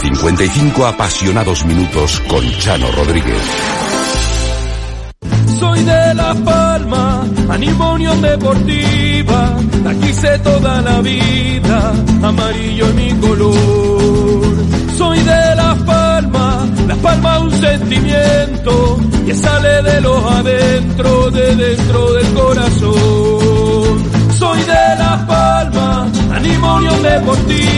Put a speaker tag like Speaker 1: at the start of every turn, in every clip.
Speaker 1: 55 apasionados minutos con Chano Rodríguez.
Speaker 2: Soy de Las Palmas, animo Unión Deportiva. Aquí sé toda la vida, amarillo es mi color. Soy de Las Palmas, Las Palmas un sentimiento que sale de los adentro, de dentro del corazón. Soy de Las Palmas, animo Unión Deportiva.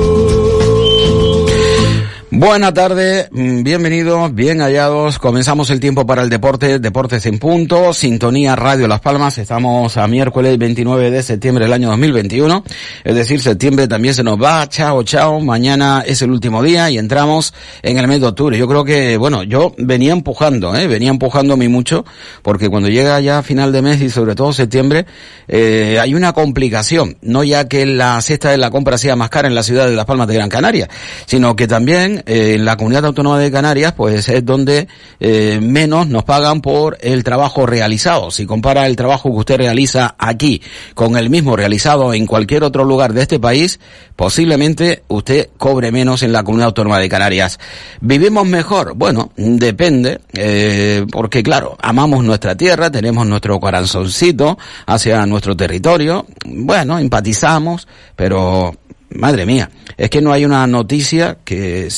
Speaker 3: Buena tarde, mm, bienvenidos, bien hallados. Comenzamos el tiempo para el deporte, Deportes en Punto, Sintonía Radio Las Palmas. Estamos a miércoles 29 de septiembre del año 2021. Es decir, septiembre también se nos va. Chao, chao. Mañana es el último día y entramos en el mes de octubre. Yo creo que, bueno, yo venía empujando, ¿eh? venía empujando a mucho, porque cuando llega ya final de mes y sobre todo septiembre, eh, hay una complicación. No ya que la cesta de la compra sea más cara en la ciudad de Las Palmas de Gran Canaria, sino que también en la comunidad autónoma de Canarias, pues es donde eh, menos nos pagan por el trabajo realizado. Si compara el trabajo que usted realiza aquí con el mismo realizado en cualquier otro lugar de este país, posiblemente usted cobre menos en la comunidad autónoma de Canarias. ¿Vivimos mejor? Bueno, depende, eh, porque claro, amamos nuestra tierra, tenemos nuestro corazoncito hacia nuestro territorio, bueno, empatizamos, pero madre mía, es que no hay una noticia que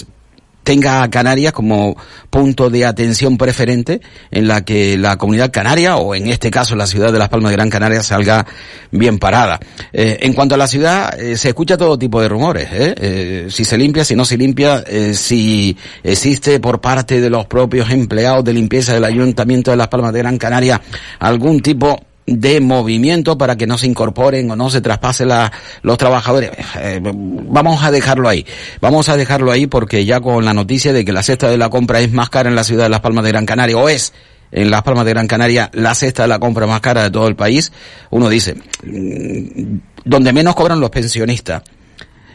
Speaker 3: tenga a Canarias como punto de atención preferente en la que la comunidad canaria o en este caso la ciudad de Las Palmas de Gran Canaria salga bien parada. Eh, en cuanto a la ciudad, eh, se escucha todo tipo de rumores, ¿eh? eh si se limpia, si no se limpia, si existe por parte de los propios empleados de limpieza del Ayuntamiento de Las Palmas de Gran Canaria algún tipo de movimiento para que no se incorporen o no se traspase la, los trabajadores. Eh, vamos a dejarlo ahí. Vamos a dejarlo ahí porque ya con la noticia de que la cesta de la compra es más cara en la ciudad de Las Palmas de Gran Canaria o es en Las Palmas de Gran Canaria la cesta de la compra más cara de todo el país, uno dice, mm, donde menos cobran los pensionistas,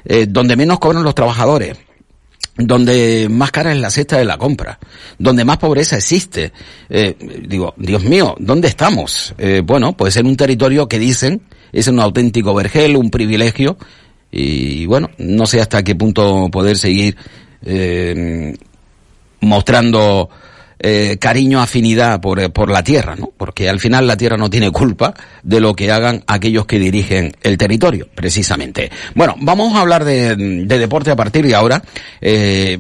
Speaker 3: eh, donde menos cobran los trabajadores, donde más cara es la cesta de la compra, donde más pobreza existe. Eh, digo, Dios mío, ¿dónde estamos? Eh, bueno, pues en un territorio que dicen es un auténtico vergel, un privilegio, y bueno, no sé hasta qué punto poder seguir eh, mostrando eh, cariño, afinidad por, por la tierra, ¿no? Porque al final la tierra no tiene culpa de lo que hagan aquellos que dirigen el territorio, precisamente. Bueno, vamos a hablar de, de deporte a partir de ahora. Eh,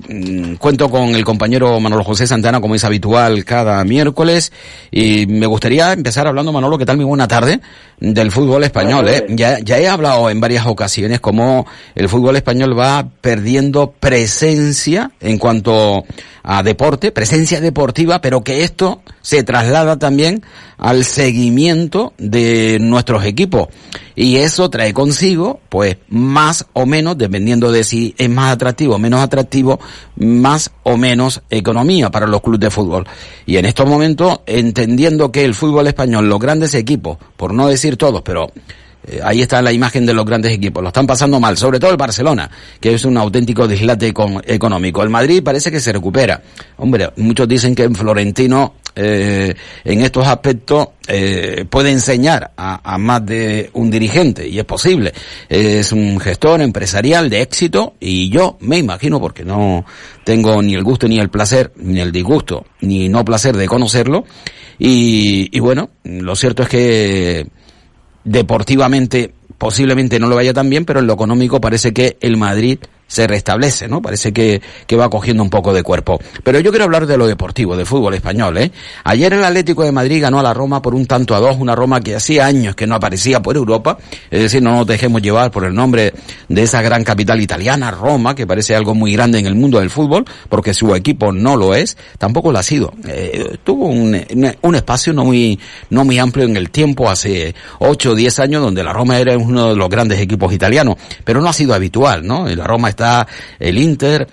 Speaker 3: cuento con el compañero Manolo José Santana, como es habitual cada miércoles, y me gustaría empezar hablando, Manolo, ¿qué tal? Muy buena tarde, del fútbol español, ¿eh? Ya, ya he hablado en varias ocasiones cómo el fútbol español va perdiendo presencia en cuanto a deporte, presencia deportiva pero que esto se traslada también al seguimiento de nuestros equipos. Y eso trae consigo, pues, más o menos, dependiendo de si es más atractivo o menos atractivo, más o menos economía para los clubes de fútbol. Y en estos momentos, entendiendo que el fútbol español, los grandes equipos, por no decir todos, pero eh, ahí está la imagen de los grandes equipos. Lo están pasando mal, sobre todo el Barcelona, que es un auténtico dislate económico. El Madrid parece que se recupera. Hombre, muchos dicen que en Florentino, eh, en estos aspectos, eh, puede enseñar a, a, más de un dirigente, y es posible. Es un gestor empresarial de éxito, y yo me imagino, porque no tengo ni el gusto ni el placer, ni el disgusto, ni no placer de conocerlo, y, y bueno, lo cierto es que deportivamente posiblemente no lo vaya tan bien, pero en lo económico parece que el Madrid se restablece, ¿no? Parece que, que va cogiendo un poco de cuerpo. Pero yo quiero hablar de lo deportivo, de fútbol español, ¿eh? Ayer el Atlético de Madrid ganó a la Roma por un tanto a dos, una Roma que hacía años que no aparecía por Europa, es decir, no nos dejemos llevar por el nombre de esa gran capital italiana, Roma, que parece algo muy grande en el mundo del fútbol, porque su equipo no lo es, tampoco lo ha sido. Eh, tuvo un, un espacio no muy, no muy amplio en el tiempo, hace ocho o diez años, donde la Roma era uno de los grandes equipos italianos, pero no ha sido habitual, ¿no? La Roma está el Inter,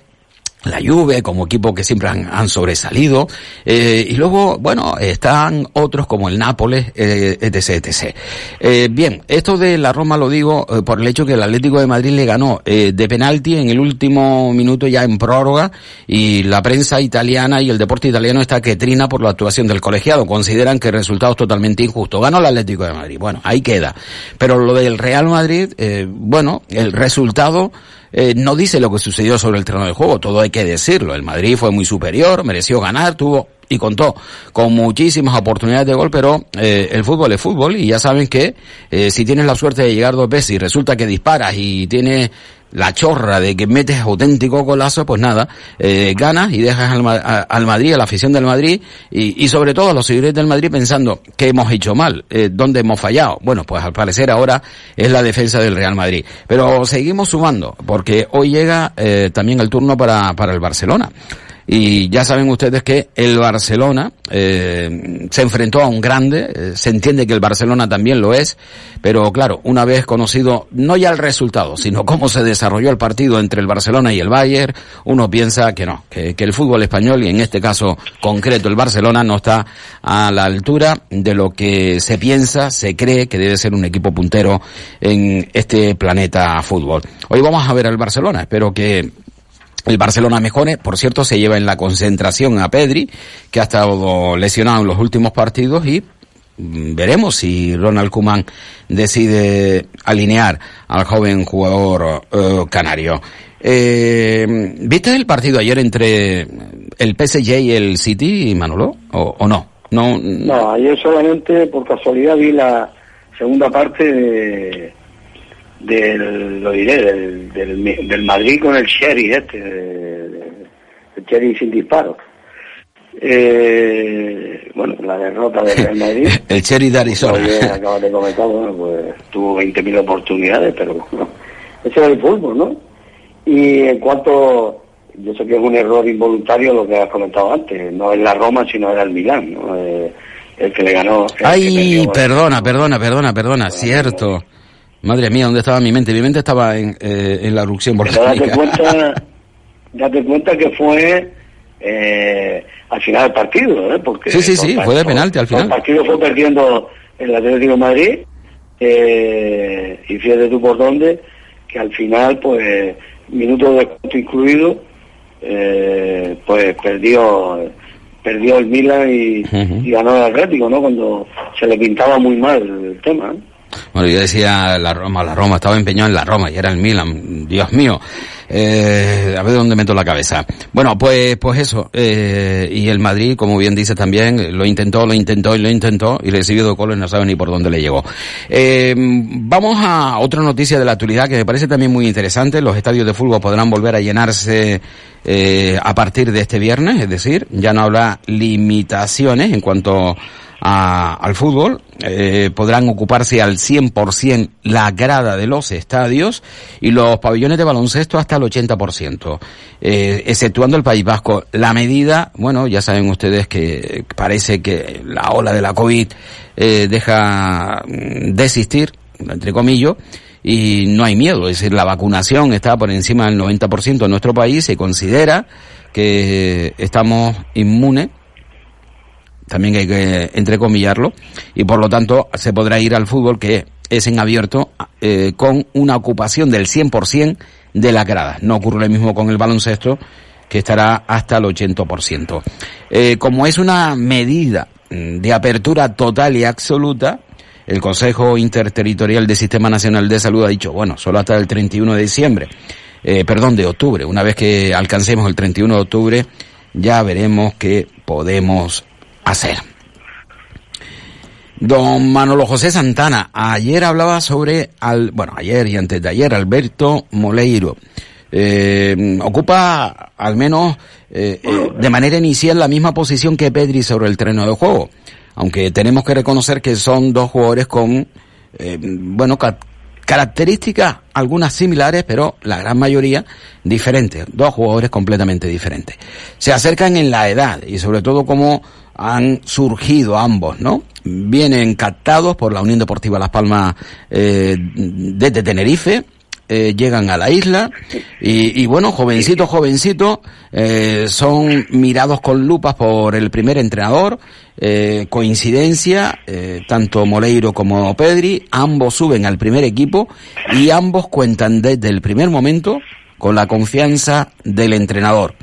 Speaker 3: la Juve como equipo que siempre han, sobresalido. Eh, y luego bueno están otros como el Nápoles eh, etc etc. Eh, bien esto de la Roma lo digo eh, por el hecho que el Atlético de Madrid le ganó de penalti en el último minuto ya en prórroga y la prensa italiana y el deporte italiano está que trina por la actuación del colegiado. Consideran que el resultado es totalmente injusto. Ganó el Atlético de Madrid. Bueno ahí queda. Pero lo del Real Madrid bueno el resultado eh, no dice lo que sucedió sobre el terreno de juego, todo hay que decirlo. El Madrid fue muy superior, mereció ganar, tuvo y contó con muchísimas oportunidades de gol, pero eh, el fútbol es fútbol y ya saben que eh, si tienes la suerte de llegar dos veces y resulta que disparas y tienes la chorra de que metes auténtico golazo, pues nada, eh, ganas y dejas al, al, Madrid, a la afición del Madrid y, y, sobre todo a los seguidores del Madrid pensando que hemos hecho mal, eh, dónde hemos fallado. Bueno, pues al parecer ahora es la defensa del Real Madrid. Pero seguimos sumando, porque hoy llega eh, también el turno para, para el Barcelona. Y ya saben ustedes que el Barcelona eh, se enfrentó a un grande, eh, se entiende que el Barcelona también lo es, pero claro, una vez conocido no ya el resultado, sino cómo se desarrolló el partido entre el Barcelona y el Bayern, uno piensa que no, que, que el fútbol español y en este caso concreto el Barcelona no está a la altura de lo que se piensa, se cree que debe ser un equipo puntero en este planeta fútbol. Hoy vamos a ver al Barcelona, espero que el Barcelona mejore, por cierto, se lleva en la concentración a Pedri, que ha estado lesionado en los últimos partidos y mm, veremos si Ronald Koeman decide alinear al joven jugador uh, canario. Eh, ¿Viste el partido ayer entre el PSG y el City, Manolo, o, o no?
Speaker 4: no? No, ayer solamente por casualidad vi la segunda parte de del, lo diré, del, del, del Madrid con el Sherry este, el Sherry sin disparo. Eh, bueno, la derrota del Real Madrid.
Speaker 3: el Cherry de Arizona.
Speaker 4: acabas de comentar, bueno, pues tuvo 20.000 oportunidades, pero bueno, ese era el fútbol, ¿no? Y en cuanto, yo sé que es un error involuntario lo que has comentado antes, no es la Roma, sino era el Milán, ¿no? Eh, el que le ganó.
Speaker 3: Ay, perdona, perdona, perdona, perdona, cierto. Madre mía, ¿dónde estaba mi mente? Mi mente estaba en, eh, en la erupción
Speaker 4: volcánica. Date cuenta, date cuenta que fue eh, al final del partido, ¿eh? Porque
Speaker 3: sí, sí, sí, fue de penalti al final. El
Speaker 4: partido fue perdiendo el Atlético de Madrid eh, y fíjate tú por dónde, que al final, pues, minutos de cuento incluido, eh, pues perdió perdió el Milan y, uh -huh. y, ganó el Atlético, ¿no? Cuando se le pintaba muy mal el tema. ¿eh?
Speaker 3: Bueno, yo decía la Roma, la Roma, estaba empeñado en la Roma y era el Milan, Dios mío. Eh, a ver dónde meto la cabeza. Bueno, pues, pues eso, eh, y el Madrid, como bien dice también, lo intentó, lo intentó y lo intentó y recibió de colos no sabe ni por dónde le llegó. Eh, vamos a otra noticia de la actualidad que me parece también muy interesante. Los estadios de fútbol podrán volver a llenarse eh, a partir de este viernes, es decir, ya no habrá limitaciones en cuanto al fútbol, eh, podrán ocuparse al 100% la grada de los estadios y los pabellones de baloncesto hasta el 80%, eh, exceptuando el País Vasco. La medida, bueno, ya saben ustedes que parece que la ola de la COVID eh, deja mm, de existir, entre comillas, y no hay miedo, es decir, la vacunación está por encima del 90% en nuestro país, se considera que estamos inmunes también hay que entrecomillarlo, y por lo tanto se podrá ir al fútbol que es en abierto eh, con una ocupación del 100% de la grada. No ocurre lo mismo con el baloncesto, que estará hasta el 80%. Eh, como es una medida mm, de apertura total y absoluta, el Consejo Interterritorial del Sistema Nacional de Salud ha dicho, bueno, solo hasta el 31 de diciembre, eh, perdón, de octubre. Una vez que alcancemos el 31 de octubre, ya veremos qué podemos hacer. Don Manolo José Santana, ayer hablaba sobre, al, bueno, ayer y antes de ayer, Alberto Moleiro. Eh, ocupa al menos eh, eh, de manera inicial la misma posición que Pedri sobre el terreno de juego, aunque tenemos que reconocer que son dos jugadores con, bueno, características algunas similares, pero la gran mayoría diferentes, dos jugadores completamente diferentes. Se acercan en la edad y sobre todo como han surgido ambos, ¿no? Vienen captados por la Unión Deportiva Las Palmas eh, desde Tenerife, eh, llegan a la isla y, bueno, jovencitos, jovencitos, eh, son mirados con lupas por el primer entrenador, eh, coincidencia, eh, tanto Moleiro como Pedri, ambos suben al primer equipo y ambos cuentan desde el primer momento con la confianza del entrenador.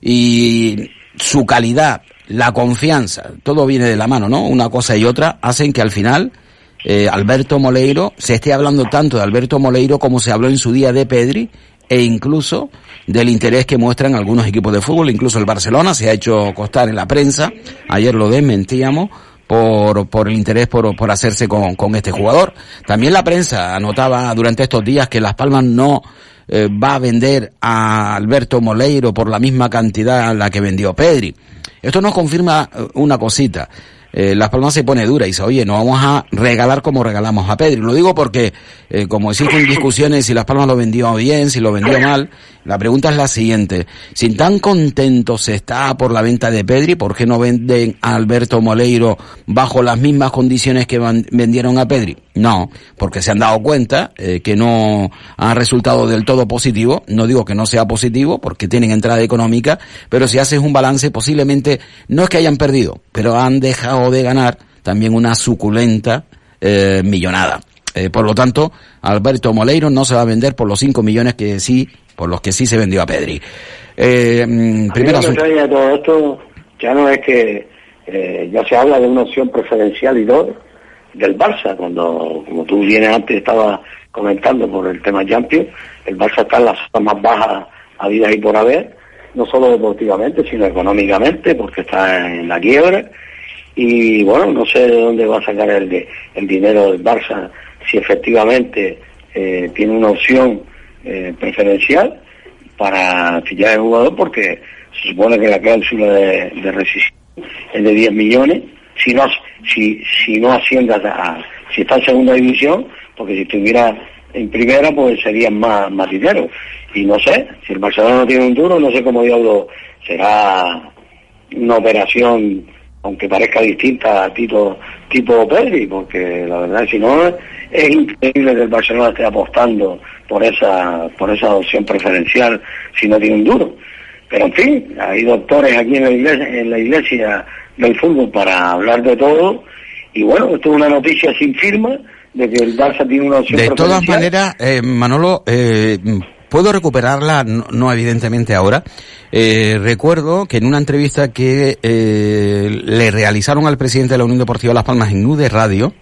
Speaker 3: Y su calidad la confianza, todo viene de la mano, ¿no? Una cosa y otra hacen que al final eh, Alberto Moleiro se esté hablando tanto de Alberto Moleiro como se habló en su día de Pedri e incluso del interés que muestran algunos equipos de fútbol, incluso el Barcelona se ha hecho costar en la prensa, ayer lo desmentíamos, por, por el interés por, por hacerse con, con este jugador. También la prensa anotaba durante estos días que Las Palmas no eh, va a vender a Alberto Moleiro por la misma cantidad a la que vendió Pedri. Esto nos confirma eh, una cosita. Eh, Las Palmas se pone dura y dice, oye, no vamos a regalar como regalamos a Pedri. Lo digo porque, eh, como existen discusiones si Las Palmas lo vendió bien, si lo vendió mal, la pregunta es la siguiente. Si tan contento se está por la venta de Pedri, ¿por qué no venden a Alberto Moleiro bajo las mismas condiciones que vendieron a Pedri? No, porque se han dado cuenta eh, que no ha resultado del todo positivo. No digo que no sea positivo, porque tienen entrada económica, pero si haces un balance, posiblemente no es que hayan perdido, pero han dejado de ganar también una suculenta eh, millonada. Eh, por lo tanto, Alberto Moleiro no se va a vender por los 5 millones que sí por los que sí se vendió a Pedri.
Speaker 4: Eh, mm, primero todo esto ya no es que eh, ya se habla de una opción preferencial y dos del Barça, cuando, como tú vienes antes estaba comentando por el tema Champions, el Barça está en la zona más baja a vida y por haber, no solo deportivamente, sino económicamente, porque está en la quiebra, y bueno, no sé de dónde va a sacar el, el dinero del Barça, si efectivamente eh, tiene una opción eh, preferencial para fichar el jugador porque se supone que la cláusula de, de rescisión es de 10 millones, si no, si, si no asciende a, si está en segunda división, porque si estuviera en primera pues serían más, más dinero. Y no sé, si el Barcelona no tiene un duro, no sé cómo diablo será una operación aunque parezca distinta a tipo, tipo Pedri, porque la verdad si no es increíble que el Barcelona esté apostando por esa, por esa opción preferencial si no tiene un duro. Pero en fin, hay doctores aquí en la iglesia, en la iglesia del fútbol para hablar de todo. Y bueno, esto es una noticia sin firma de que el Barça tiene una opción
Speaker 3: De todas maneras, eh, Manolo, eh, Puedo recuperarla, no, evidentemente ahora. Eh, recuerdo que en una entrevista que eh, le realizaron al presidente de la Unión Deportiva Las Palmas en UD Radio,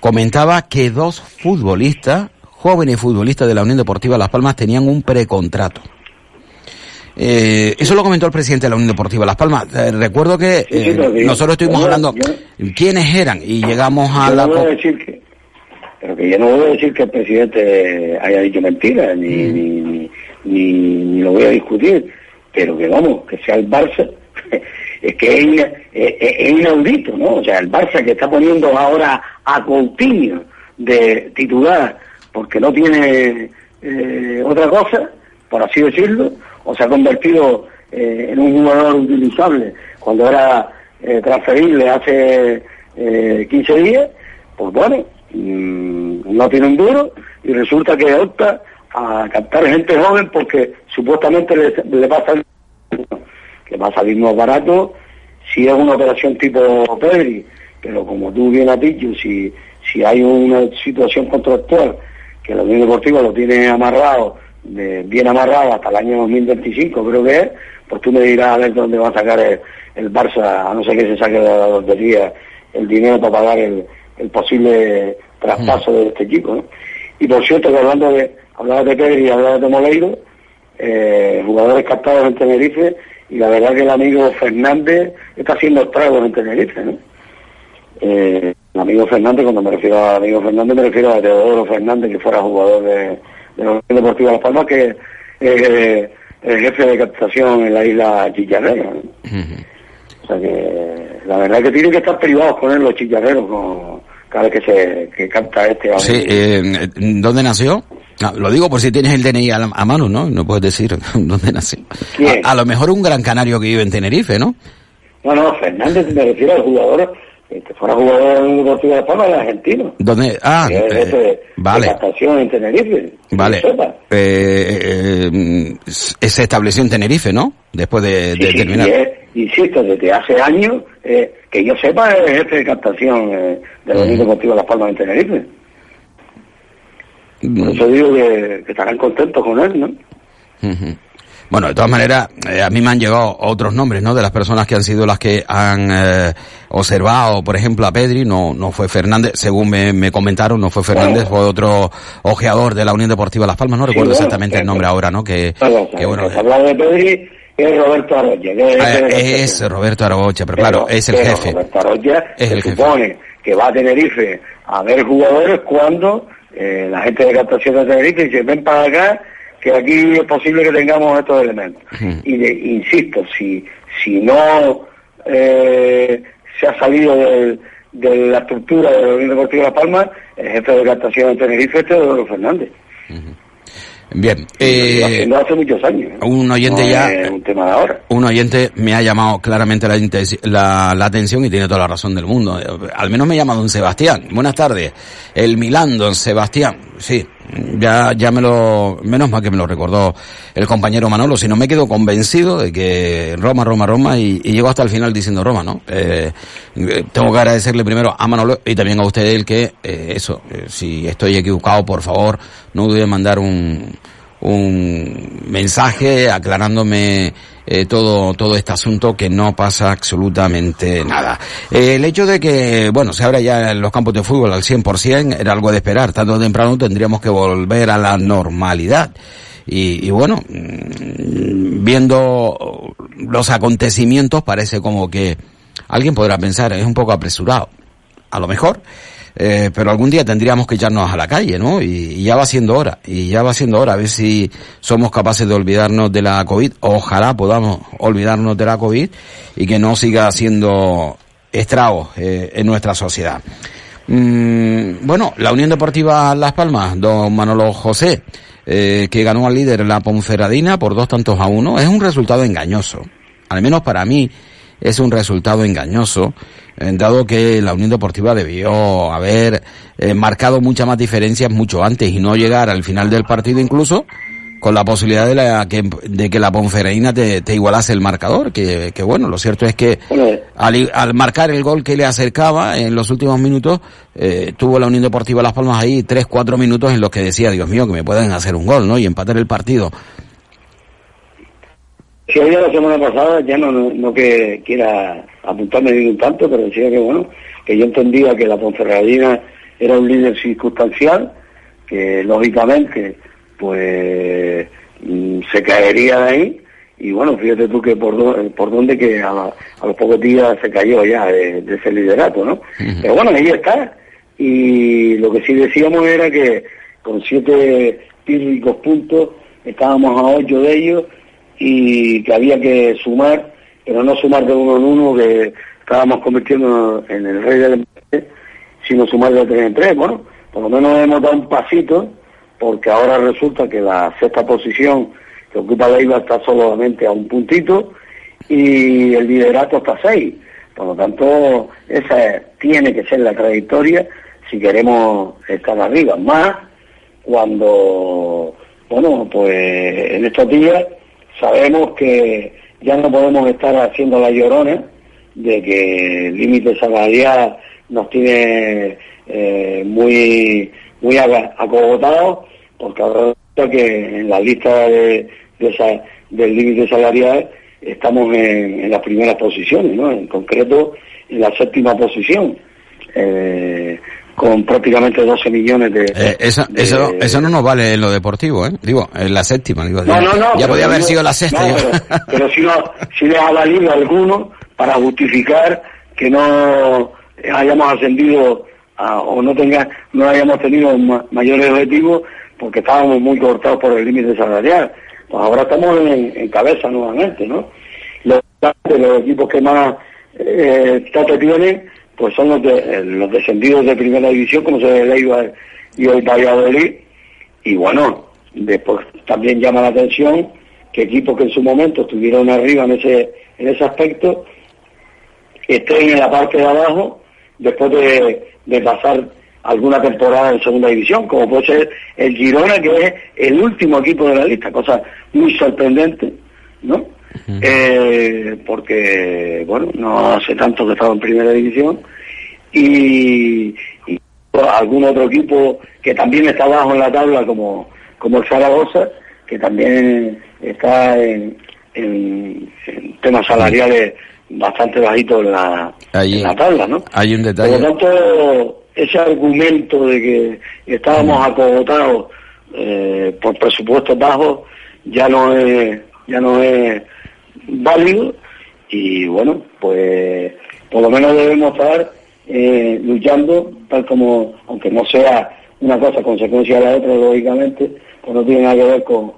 Speaker 3: comentaba que dos futbolistas, jóvenes futbolistas de la Unión Deportiva Las Palmas, tenían un precontrato. Eh, eso lo comentó el presidente de la Unión Deportiva Las Palmas. Eh, recuerdo que eh, nosotros estuvimos hablando quiénes eran y llegamos a la...
Speaker 4: Pero que yo no voy a decir que el presidente haya dicho mentiras, ni, mm. ni, ni, lo voy a discutir, pero que vamos, que sea el Barça es que es, inaudito, ¿no? O sea, el Barça que está poniendo ahora a Coutinho de titular porque no tiene eh, otra cosa, por así decirlo, o se ha convertido eh, en un jugador utilizable cuando era eh, transferible hace 15 días, pues bueno, no tiene un duro y resulta que opta a captar gente joven porque supuestamente le, le pasa que va a salir más barato si es una operación tipo Pedri, pero como tú bien has dicho, si, si hay una situación contractual que la Unión Deportiva lo tiene amarrado, bien amarrado hasta el año 2025 creo que es, pues tú me dirás a ver dónde va a sacar el, Barça, a no ser que se saque de la lotería el dinero para pagar el, posible traspaso de este equipo. Y por cierto, que hablando de, hablaba de Pedri y hablaba de Moleiro, eh, jugadores captados en Tenerife, y la verdad que el amigo Fernández está haciendo estragos en Tenerife, ¿no? Eh, el amigo Fernández, cuando me refiero a amigo Fernández, me refiero a Teodoro Fernández, que fuera jugador de, de la Unión Deportiva Las Palmas, que es eh, el jefe de captación en la isla Chillarrero. O sea que la verdad es que tienen que estar privados con él los chillarreros con, cada vez que se que capta este.
Speaker 3: Sí, eh, ¿dónde nació? lo digo por si tienes el DNI a, mano, ¿no? No puedes decir dónde nació. A, a, lo mejor un gran canario que vive en Tenerife, ¿no?
Speaker 4: No, no, Fernández me refiero al jugador que fuera jugador en Deportivo de Palma, el argentino.
Speaker 3: ¿Dónde? Ah,
Speaker 4: eh, este, vale. en Tenerife.
Speaker 3: Vale. Eh, eh, se estableció en Tenerife, ¿no? Después de, de terminar.
Speaker 4: Insisto, desde hace años, eh, que yo sepa, es jefe de captación eh, de la Unión Deportiva de Las Palmas en Tenerife. Por eso digo que, estarán contentos con él, ¿no?
Speaker 3: Bueno, de todas maneras, eh, a mí me han llegado otros nombres, ¿no? De las personas que han sido las que han eh, observado, por ejemplo, a Pedri, no, no fue Fernández, según me, comentaron, no fue Fernández, fue otro ojeador de la Unión Deportiva Las Palmas, no recuerdo exactamente el nombre ahora, ¿no? Que,
Speaker 4: que bueno. Hablar de Pedri es Roberto Arocha.
Speaker 3: Ah, es, Roberto Arocha, pero, claro, es el jefe.
Speaker 4: Roberto Arocha es el se supone que va a Tenerife a ver jugadores cuando eh, la gente de captación de Tenerife dice, ven para acá que aquí es posible que tengamos estos elementos. Y de, insisto, si, si no eh, se ha salido de, la estructura de la Unión Deportiva de La Palma, el jefe de captación de Tenerife es Teodoro Fernández.
Speaker 3: Bien. Eh,
Speaker 4: hace muchos años. ¿eh?
Speaker 3: Un oyente ya.
Speaker 4: un tema de ahora.
Speaker 3: Un oyente me ha llamado claramente la, la, atención y tiene toda la razón del mundo. Al menos me llama don Sebastián. Buenas tardes. El Milán, don Sebastián. Sí, ya, ya me lo, menos mal que me lo recordó el compañero Manolo, si no me quedo convencido de que Roma, Roma, Roma y, y llegó hasta el final diciendo Roma, ¿no? Eh, tengo que agradecerle primero a Manolo y también a usted el que, eh, eso, eh, si estoy equivocado, por favor, no dude en mandar un, un mensaje aclarándome eh, todo, todo este asunto que no pasa absolutamente nada. Eh, el hecho de que, bueno, se abra ya los campos de fútbol al 100% era algo de esperar. Tanto temprano tendríamos que volver a la normalidad. Y, y, bueno, mm, viendo los acontecimientos parece como que alguien podrá pensar, es un poco apresurado. A lo mejor, eh, pero algún día tendríamos que echarnos a la calle, ¿no? Y, ya va siendo hora, y ya va siendo hora, a ver si somos capaces de olvidarnos de la COVID, ojalá podamos olvidarnos de la COVID y que no siga haciendo estragos eh, en nuestra sociedad. Mm, bueno, la Unión Deportiva Las Palmas, don Manolo José, eh, que ganó al líder la Ponferradina por dos tantos a uno, es un resultado engañoso, al menos para mí es un resultado engañoso, dado que la Unión Deportiva debió haber eh, marcado muchas más diferencias mucho antes y no llegar al final del partido incluso con la posibilidad de, la, que, de que la Ponferreina te, igualase el marcador, que, que, bueno, lo cierto es que al, al, marcar el gol que le acercaba en los últimos minutos, eh, tuvo la Unión Deportiva Las Palmas ahí tres, cuatro minutos en los que decía, Dios mío, que me pueden hacer un gol, ¿no? Y empatar el partido.
Speaker 4: Si había la semana pasada, ya no, no, que quiera apuntarme ningún tanto, pero decía que bueno, que yo entendía que la Ponferradina era un líder circunstancial, que lógicamente pues mm, se caería de ahí, y bueno, fíjate tú que por, por dónde que a, los pocos días se cayó ya de, ese liderato, ¿no? Pero bueno, ahí está. Y lo que sí decíamos era que con siete pírricos puntos estábamos a ocho de ellos y que había que sumar pero no sumar de uno en uno que estábamos convirtiendo en el rey del empate, sino sumar de tres en tres. Bueno, por lo menos hemos dado un pasito, porque ahora resulta que la sexta posición que ocupa la IVA está solamente a un puntito y el liderato está a seis. Por lo tanto, esa tiene que ser la trayectoria si queremos estar arriba. Más cuando, bueno, pues en estos días sabemos que ya no podemos estar haciendo la llorona de que el límite salarial nos tiene eh, muy muy acogotados, porque ahora que en la lista de, del límite salarial estamos en, las primeras posiciones, ¿no? En concreto, en la séptima posición. Eh, con prácticamente 12 millones de...
Speaker 3: Eh, eso, eso no nos vale en lo deportivo, ¿eh? Digo, en la séptima. Digo,
Speaker 4: no, no, no,
Speaker 3: ya podía haber sido la sexta.
Speaker 4: pero, si, no, si les ha valido alguno para justificar que no hayamos ascendido o no tenga no hayamos tenido mayores objetivos porque estábamos muy cortados por el límite salarial. Pues ahora estamos en, cabeza nuevamente, ¿no? Los, los equipos que más eh, tienen pues son los, de, los descendidos de primera división, como se ve el y el Valladolid. Y bueno, después también llama la atención que equipos que en su momento estuvieron arriba en ese, en ese aspecto estén en la parte de abajo después de, de pasar alguna temporada en segunda división, como puede ser el Girona, que es el último equipo de la lista, cosa muy sorprendente, ¿no? Eh, porque, bueno, no hace tanto que estaba en primera división, y, algún otro equipo que también está abajo en la tabla, como, como el Zaragoza, que también está en, temas salariales bastante bajitos en la, en la tabla, ¿no?
Speaker 3: Hay un detalle.
Speaker 4: Por lo tanto, ese argumento de que estábamos acogotados eh, por presupuestos bajos ya no es ya no es válido y bueno, pues por lo menos debemos estar eh, luchando, tal como, aunque no sea una cosa consecuencia de la otra, lógicamente, pues no tiene nada que ver con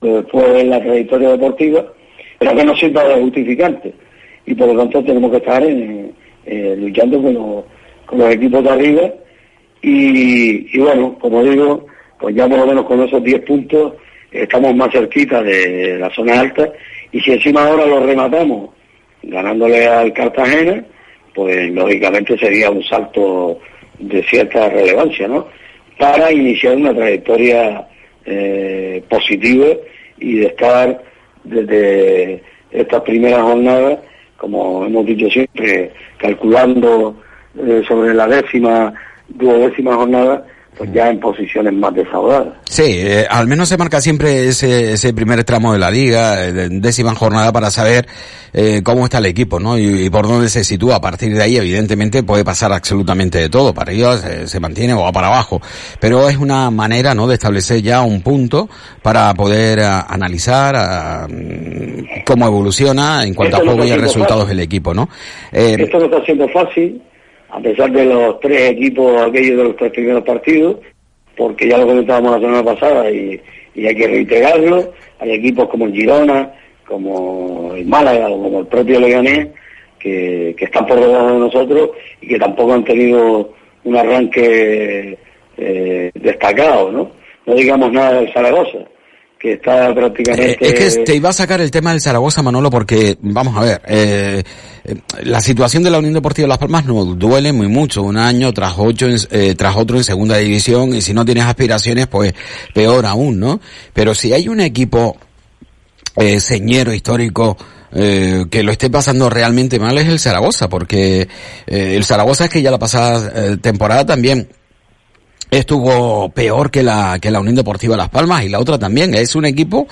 Speaker 4: después la trayectoria deportiva, pero que no sirva de justificante. Y por lo tanto tenemos que estar eh, luchando con los, con los equipos de arriba y, y bueno, como digo, pues ya por lo menos con esos 10 puntos estamos más cerquita de la zona alta y si encima ahora lo rematamos ganándole al Cartagena, pues lógicamente sería un salto de cierta relevancia, ¿no? Para iniciar una trayectoria eh, positiva y de estar desde estas primeras jornadas, como hemos dicho siempre, calculando eh, sobre la décima, duodécima jornada, pues ya en posiciones más desahogadas.
Speaker 3: Sí, eh, al menos se marca siempre ese, ese primer tramo de la liga, eh, décima jornada, para saber eh, cómo está el equipo, ¿no? Y, por dónde se sitúa. A partir de ahí, evidentemente, puede pasar absolutamente de todo. Para ellos se mantiene o va para abajo. Pero es una manera, ¿no?, de establecer ya un punto para poder analizar mm, cómo evoluciona en cuanto a juego y resultados del equipo, ¿no?
Speaker 4: Esto no está siendo fácil a pesar de los tres equipos aquellos de los tres primeros partidos, porque ya lo comentábamos la semana pasada y, hay que reiterarlo, hay equipos como el Girona, como el Málaga o como el propio Leganés, que, están por debajo de nosotros y que tampoco han tenido un arranque eh, destacado, ¿no? No digamos nada del Zaragoza, que está prácticamente...
Speaker 3: Eh, es que te iba a sacar el tema del Zaragoza, Manolo, porque, vamos a ver, eh, eh, la situación de la Unión Deportiva de Las Palmas nos duele muy mucho, un año tras ocho, eh, tras otro en segunda división, y si no tienes aspiraciones, pues peor aún, ¿no? Pero si hay un equipo señero histórico, eh, que lo esté pasando realmente mal es el Zaragoza, porque eh, el Zaragoza es que ya la pasada temporada también estuvo peor que la que la Unión Deportiva Las Palmas y la otra también. Es un equipo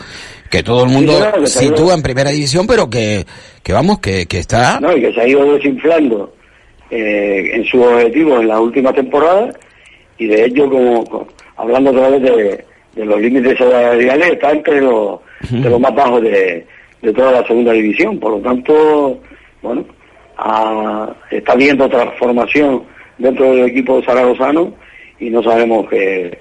Speaker 3: que todo el mundo sitúa en primera división pero que, que vamos que, que está
Speaker 4: no y que se ha ido desinflando eh, en su objetivo en la última temporada. Y de hecho como, hablando otra vez de, de los límites salariales está entre los de los más bajos de, de toda la segunda división. Por lo tanto bueno está viendo transformación dentro del equipo zaragozano y no sabemos qué,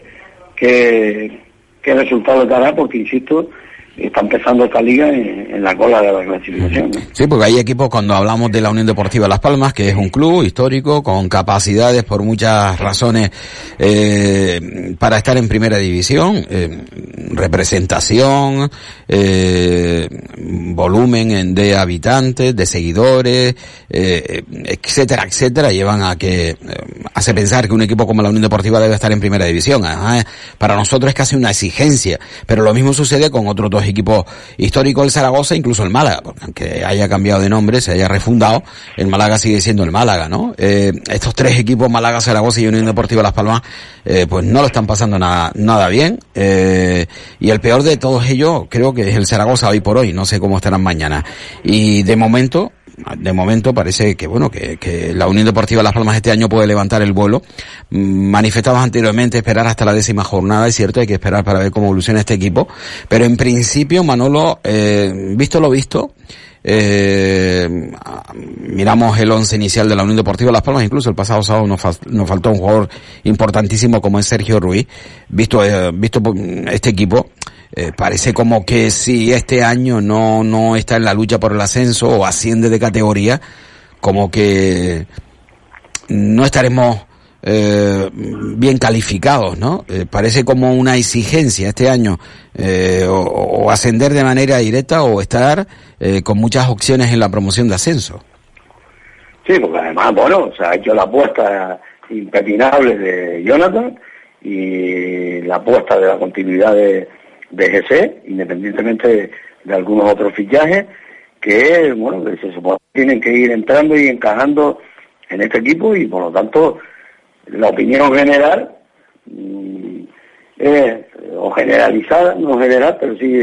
Speaker 4: qué, qué resultado dará, porque insisto, está empezando esta liga en, la cola de la clasificación.
Speaker 3: Sí, porque hay equipos cuando hablamos de la Unión Deportiva Las Palmas, que es un club histórico con capacidades por muchas razones eh, para estar en primera división, eh, representación, eh, volumen de habitantes, de seguidores, eh, etcétera, etcétera, llevan a que eh, hace pensar que un equipo como la Unión Deportiva debe estar en primera división. para nosotros es casi una exigencia, pero lo mismo sucede con otros dos equipos históricos, el Zaragoza, incluso el Málaga, aunque haya cambiado de nombre, se haya refundado, el Málaga sigue siendo el Málaga, ¿no? Eh, estos tres equipos, Málaga, Zaragoza y Unión Deportiva Las Palmas, eh, pues no lo están pasando nada, nada bien, eh, y el peor de todos ellos creo que es el Zaragoza hoy por hoy, no sé cómo estarán mañana. Y de momento, de momento parece que bueno que, la Unión Deportiva Las Palmas este año puede levantar el vuelo. Mm, manifestamos anteriormente esperar hasta la décima jornada, es cierto, hay que esperar para ver cómo evoluciona este equipo, pero en principio Manolo, eh, visto lo visto, eh, miramos el once inicial de la Unión Deportiva Las Palmas, incluso el pasado sábado nos, nos faltó un jugador importantísimo como es Sergio Ruiz. Visto, eh, visto este equipo, eh, parece como que si este año no, no está en la lucha por el ascenso o asciende de categoría, como que no estaremos eh, bien calificados, ¿no? Eh, parece como una exigencia este año eh, o, o, ascender de manera directa o estar eh, con muchas opciones en la promoción de ascenso.
Speaker 4: Sí, porque además, bueno, se ha hecho la apuesta impepinable de Jonathan y la apuesta de la continuidad de, de GC, independientemente de, algunos otros fichajes, que, bueno, que se supone que tienen que ir entrando y encajando en este equipo y por lo tanto la opinión general mm, o generalizada, no general, pero sí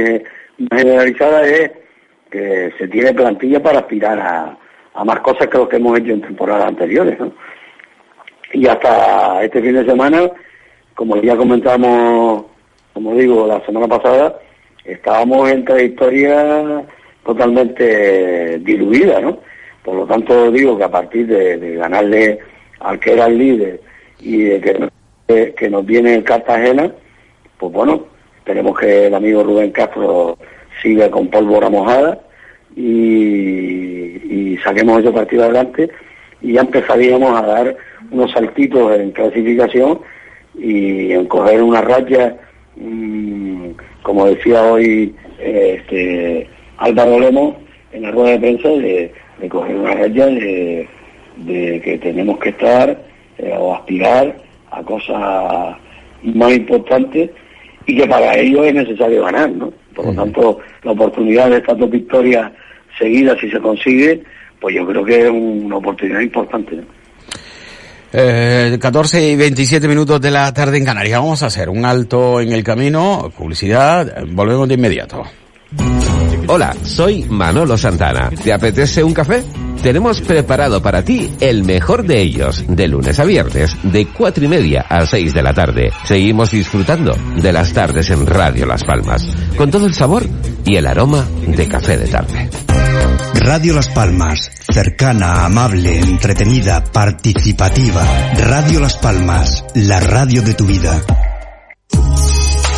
Speaker 4: generalizada es que se tiene plantilla para aspirar a, a más cosas que lo que hemos hecho en temporadas anteriores. ¿no? Y hasta este fin de semana, como ya comentamos como digo, la semana pasada estábamos en trayectoria totalmente diluida, ¿no? Por lo tanto, digo que a partir de, ganarle al que era el líder y de que, que nos viene el Cartagena, pues bueno, esperemos que el amigo Rubén Castro siga con pólvora mojada y, saquemos ese partido adelante y ya empezaríamos a dar unos saltitos en clasificación y en coger una raya Mm, como decía hoy este, Álvaro Lemos en la rueda de prensa, de, coger una raya de, que tenemos que estar eh, o aspirar a cosas más importantes y que para ello es necesario ganar, ¿no? Por lo tanto, la oportunidad de estas dos victorias seguidas, si se consigue, pues yo creo que es una oportunidad importante.
Speaker 3: Eh, 14 y 27 minutos de la tarde en Canarias. Vamos a hacer un alto en el camino, publicidad, volvemos de inmediato.
Speaker 5: Hola, soy Manolo Santana. ¿Te apetece un café? Tenemos preparado para ti el mejor de ellos, de lunes a viernes, de cuatro y media a 6 de la tarde. Seguimos disfrutando de las tardes en Radio Las Palmas, con todo el sabor y el aroma de café de tarde.
Speaker 6: Radio Las Palmas, cercana, amable, entretenida, participativa. Radio Las Palmas, la radio de tu vida.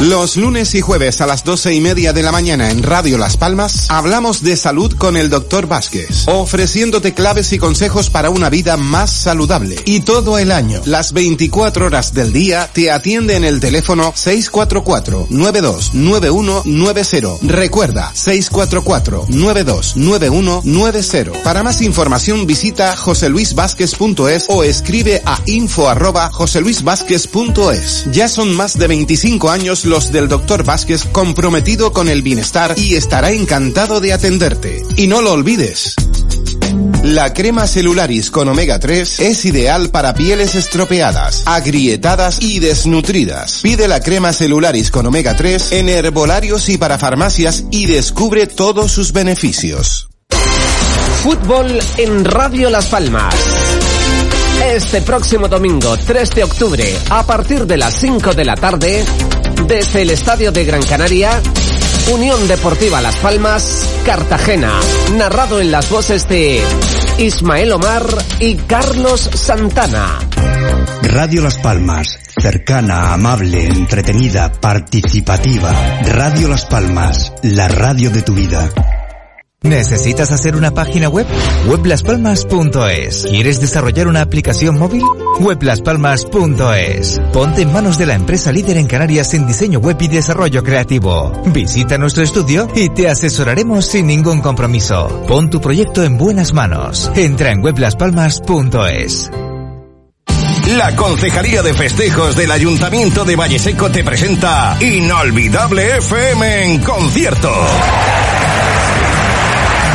Speaker 7: Los lunes y jueves a las doce y media de la mañana en Radio Las Palmas hablamos de salud con el Dr. Vázquez, ofreciéndote claves y consejos para una vida más saludable. Y todo el año, las 24 horas del día, te atiende en el teléfono 644-929190. Recuerda, 644-929190. Para más información visita joseluisvázquez.es o escribe a info arroba joseluisvázquez.es. Ya son más de 25 años los del Dr. Vázquez comprometido con el bienestar y estará encantado de atenderte. Y no lo olvides. La crema celularis con omega 3 es ideal para pieles estropeadas, agrietadas y desnutridas. Pide la crema celularis con omega 3 en herbolarios y para farmacias y descubre todos sus beneficios.
Speaker 5: Fútbol en Radio Las Palmas. Este próximo domingo, 3 de octubre, a partir de las 5 de la tarde, desde el Estadio de Gran Canaria, Unión Deportiva Las Palmas, Cartagena, narrado en las voces de Ismael Omar y Carlos Santana.
Speaker 6: Radio Las Palmas, cercana, amable, entretenida, participativa. Radio Las Palmas, la radio de tu vida.
Speaker 8: ¿Necesitas hacer una página web? Weblaspalmas.es. ¿Quieres desarrollar una aplicación móvil? Weblaspalmas.es. Ponte en manos de la empresa líder en Canarias en diseño web y desarrollo creativo. Visita nuestro estudio y te asesoraremos sin ningún compromiso. Pon tu proyecto en buenas manos. Entra en weblaspalmas.es.
Speaker 9: La Concejalía de Festejos del Ayuntamiento de Valleseco te presenta Inolvidable FM en concierto.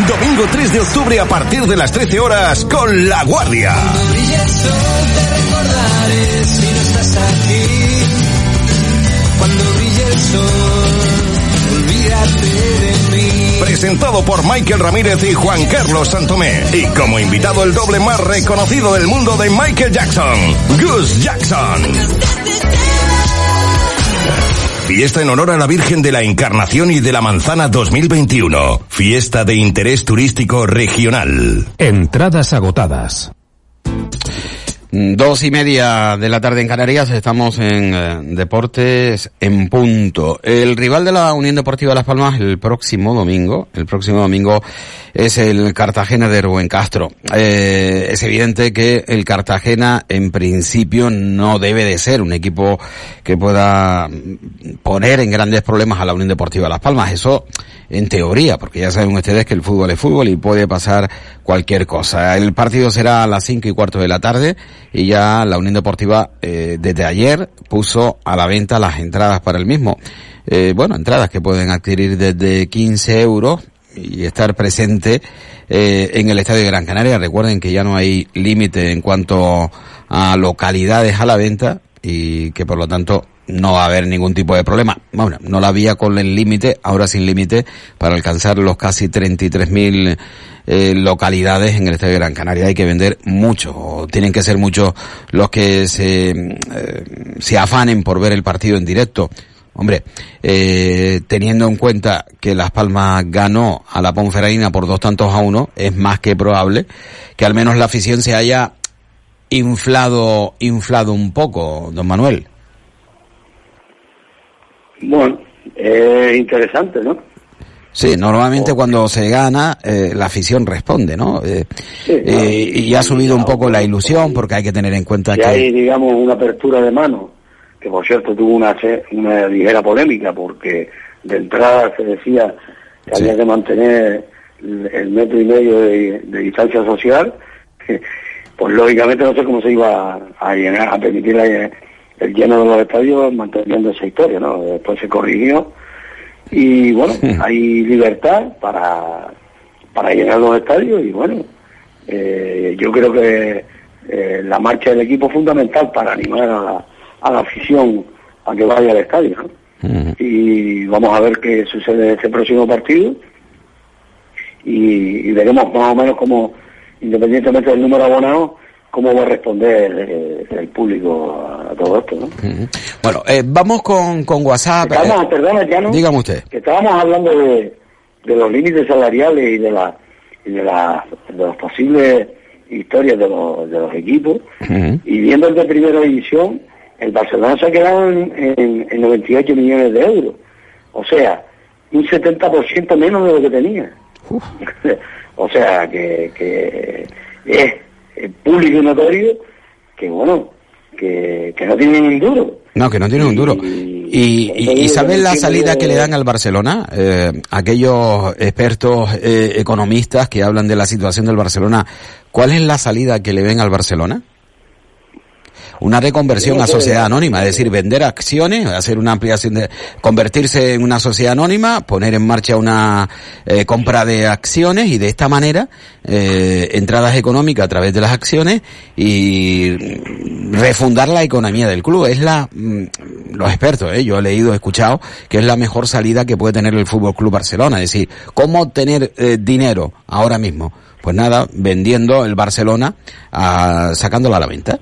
Speaker 9: Domingo 3 de octubre a partir de las 13 horas con La Guardia. Presentado por Michael Ramírez y Juan Carlos Santomé. Y como invitado el doble más reconocido del mundo de Michael Jackson, Gus Jackson. Fiesta en honor a la Virgen de la Encarnación y de la Manzana 2021. Fiesta de interés turístico regional.
Speaker 10: Entradas agotadas.
Speaker 3: Dos y media de la tarde en Canarias, estamos en eh, Deportes en punto. El rival de la Unión Deportiva Las Palmas el próximo domingo, el próximo domingo es el Cartagena de Rubén Castro. Eh, es evidente que el Cartagena en principio no debe de ser un equipo que pueda poner en grandes problemas a la Unión Deportiva Las Palmas. Eso en teoría, porque ya saben ustedes que el fútbol es fútbol y puede pasar cualquier cosa. El partido será a las cinco y cuarto de la tarde y ya la Unión Deportiva eh, desde ayer puso a la venta las entradas para el mismo. Eh, bueno, entradas que pueden adquirir desde 15 euros y estar presente eh, en el Estadio de Gran Canaria. Recuerden que ya no hay límite en cuanto a localidades a la venta y que por lo tanto no va a haber ningún tipo de problema. Bueno, no la había con el límite, ahora sin límite, para alcanzar los casi 33.000 eh, localidades en el Estadio de Gran Canaria. Hay que vender mucho, o tienen que ser muchos los que se, eh, se afanen por ver el partido en directo. Hombre, eh, teniendo en cuenta que Las Palmas ganó a la Ponferradina por dos tantos a uno, es más que probable que al menos la afición se haya inflado, inflado un poco, don Manuel.
Speaker 4: Bueno, es interesante, ¿no?
Speaker 3: Sí, normalmente cuando se gana, eh, la afición responde, ¿no? Eh, eh, y ha subido un poco la ilusión porque hay que tener en cuenta
Speaker 4: si
Speaker 3: que...
Speaker 4: hay, digamos, una apertura de mano, que por cierto tuvo una, una ligera polémica porque de entrada se decía que había que mantener el, el metro y medio de, de distancia social, pues lógicamente no sé cómo se iba a, llenar, a permitir la, el lleno de los estadios manteniendo esa historia, ¿no? Después se corrigió y bueno, hay libertad para, para llenar los estadios y bueno, eh, yo creo que eh, la marcha del equipo es fundamental para animar a la, a la afición a que vaya al estadio, ¿no? Y vamos a ver qué sucede en este próximo partido y, y veremos más o menos cómo, independientemente del número abonado, cómo va a responder eh, el público a todo esto, ¿no?
Speaker 3: Bueno, eh, vamos con, con WhatsApp. Eh,
Speaker 4: perdona, ya no.
Speaker 3: dígame usted.
Speaker 4: Que estábamos hablando de, de los límites salariales y de la y de, la, de las posibles historias de los, de los equipos y viendo el de primera división, el Barcelona se ha quedado en, en, en 98 millones de euros. O sea, un 70% menos de lo que tenía. o sea, que, que es público y notorio que, bueno, que, que no tiene ni un duro.
Speaker 3: No, que no tiene un duro. ¿Y, y, y sabes la salida que le dan al Barcelona? Eh, aquellos expertos eh, economistas que hablan de la situación del Barcelona, ¿cuál es la salida que le ven al Barcelona? Una reconversión a sociedad anónima, es decir, vender acciones, hacer una ampliación de, convertirse en una sociedad anónima, poner en marcha una eh, compra de acciones y de esta manera eh, entradas económicas a través de las acciones y refundar la economía del club. Es la, mm, los expertos, eh, yo he leído, he escuchado, que es la mejor salida que puede tener el Fútbol Club Barcelona. Es decir, cómo obtener eh, dinero ahora mismo. Pues nada, vendiendo el Barcelona, a, sacándolo a la venta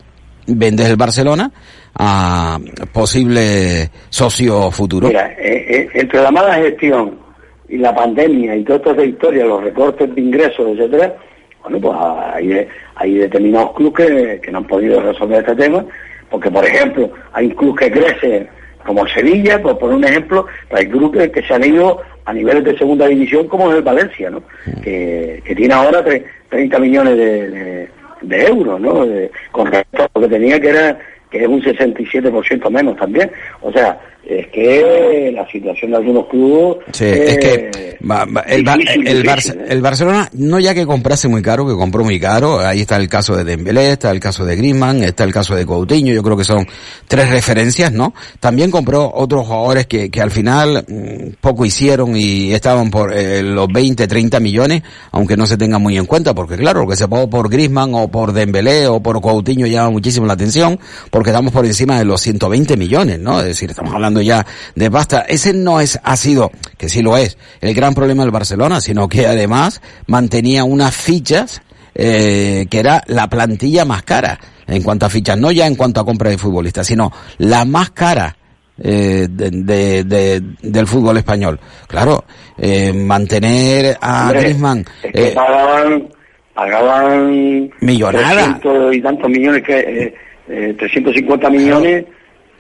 Speaker 3: vendes el Barcelona a posible socio futuro?
Speaker 4: Mira, eh, eh, entre la mala gestión y la pandemia y toda esta historia, los recortes de ingresos, etcétera, bueno, pues hay, hay determinados clubes que, que no han podido resolver este tema, Porque, por ejemplo, hay un club que crece como Sevilla, por poner un ejemplo, hay grupos que se han ido a niveles de segunda división como es el Valencia, ¿no? Que, que tiene ahora tre- 30 millones de, de- de euros, ¿no? De- con respecto a lo que tenía que era que es un 67% menos también. O sea, es que la situación de algunos clubes
Speaker 3: Sí, es que
Speaker 4: eh,
Speaker 3: va- va- el,
Speaker 4: difícil,
Speaker 3: el,
Speaker 4: difícil,
Speaker 3: Barce- el Barcelona no ya que comprase muy caro, que compró muy caro, ahí está el caso de Dembélé, está el caso de Griezmann, está el caso de Coutinho, yo creo que son tres referencias, ¿no? También compró otros jugadores que, que al final mm, poco hicieron y estaban por eh, los 20, 30 millones, aunque no se tenga muy en cuenta, porque claro, lo que se pagó por Griezmann o por Dembélé o por Coutinho llama muchísimo la atención, porque estamos por encima de los 120 millones, ¿no? Es decir, estamos hablando ya de pasta. Ese no es, ha sido, que sí lo es, el gran problema del Barcelona, sino que además mantenía unas fichas eh, que era la plantilla más cara en cuanto a fichas, no ya en cuanto a compra de futbolistas, sino la más cara eh, de, de- de- del fútbol español. Claro, eh, mantener a
Speaker 4: Hombre,
Speaker 3: Griezmann
Speaker 4: es que
Speaker 3: eh,
Speaker 4: pagaban, pagaban
Speaker 3: Millonada.
Speaker 4: 300 y tantos millones, que eh, eh, 350 millones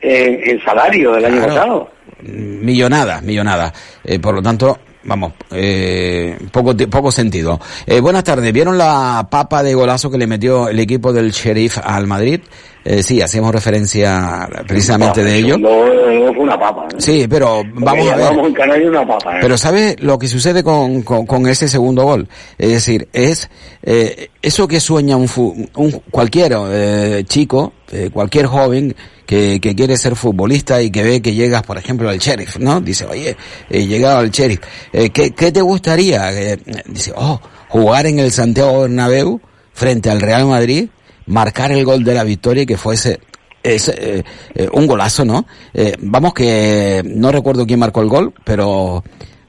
Speaker 4: en, en salario del año
Speaker 3: Claro.
Speaker 4: pasado.
Speaker 3: millonadas, millonadas. Eh, por lo tanto, vamos, eh, poco, poco sentido. Eh, buenas tardes. ¿Vieron la papa de golazo que le metió el equipo del Sheriff al Madrid? Eh, sí, hacíamos referencia precisamente de ello.
Speaker 4: Luego fue una papa. ¿eh?
Speaker 3: Sí, pero vamos a ver.
Speaker 4: llamamos en Canarias una papa. ¿eh?
Speaker 3: Pero ¿sabe lo que sucede con, con, con ese segundo gol? Es decir, es eh, eso que sueña un, un cualquier eh, chico, eh, cualquier joven que, que quiere ser futbolista y que ve que llegas, por ejemplo, al sheriff, ¿no? Dice, oye, he llegado al sheriff. Eh, ¿qué, ¿Qué te gustaría? Eh, dice, oh, jugar en el Santiago Bernabéu frente al Real Madrid, marcar el gol de la victoria y que fuese es eh, eh, un golazo, ¿no? Eh, vamos que no recuerdo quién marcó el gol, pero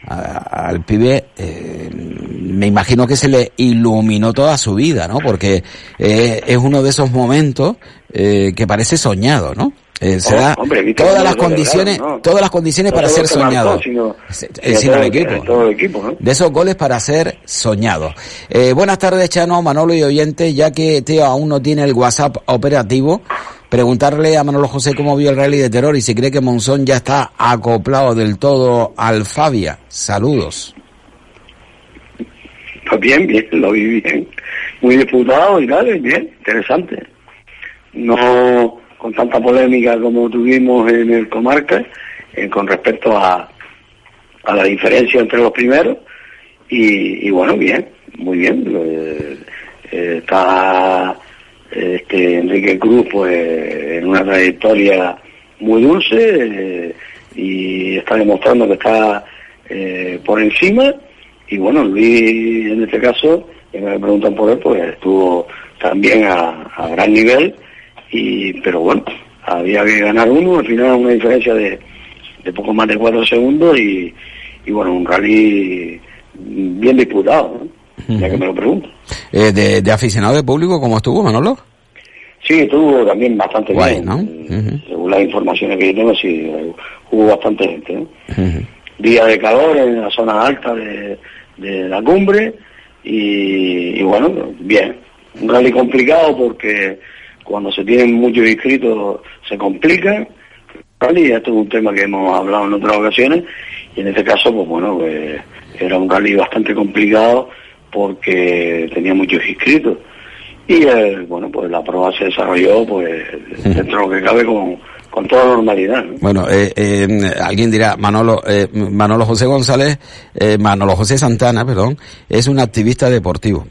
Speaker 3: a- al pibe eh, me imagino que se le iluminó toda su vida, ¿no? Porque eh, es uno de esos momentos eh, que parece soñado, ¿no? Eh, se
Speaker 4: Oh,
Speaker 3: da
Speaker 4: hombre,
Speaker 3: todas las condiciones, todas las condiciones para ser
Speaker 4: que marcó,
Speaker 3: soñado.
Speaker 4: sino-
Speaker 3: Eh, sino el equipo.
Speaker 4: todo el equipo, ¿no?
Speaker 3: De esos goles para ser soñados. Eh, buenas tardes, Chano, Manolo y oyentes. Ya que Teo aún no tiene el WhatsApp operativo, preguntarle a Manolo José cómo vio el rally de terror y si cree que Monzón ya está acoplado del todo al Fabia. Saludos.
Speaker 4: Pues bien, bien, lo vi bien. Muy disputado y tal, bien, interesante. No con tanta polémica como tuvimos en el comarca eh, con respecto a, a la diferencia entre los primeros. Y, y bueno, bien, muy bien. Eh, eh, está este Enrique Cruz pues en una trayectoria muy dulce eh, y está demostrando que está eh, por encima. Y bueno Luis en este caso que me preguntan por él pues estuvo también a, gran nivel. Y pero bueno había que ganar uno. Al final una diferencia de, poco más de cuatro segundos y, bueno un rally bien disputado. Ya que me lo pregunto
Speaker 3: Eh, de, de aficionado de público, ¿cómo estuvo, Manolo?
Speaker 4: Sí, estuvo también bastante
Speaker 3: Guay,
Speaker 4: bien.
Speaker 3: ¿no?
Speaker 4: Eh, Según las informaciones que yo tengo, sí, hubo bastante gente. ¿no? Día de calor en la zona alta de, de la cumbre y, y bueno, bien. Un rally complicado porque cuando se tienen muchos inscritos se complica. Rally, esto es un tema que hemos hablado en otras ocasiones y en este caso, pues bueno, pues, era un rally bastante complicado porque tenía muchos inscritos. Y eh, bueno, pues la prueba se desarrolló pues dentro de lo que cabe con, con toda normalidad. ¿no?
Speaker 3: Bueno, eh, eh, alguien dirá, Manolo, eh, Manolo José González, eh, Manolo José Santana, perdón, es un activista deportivo.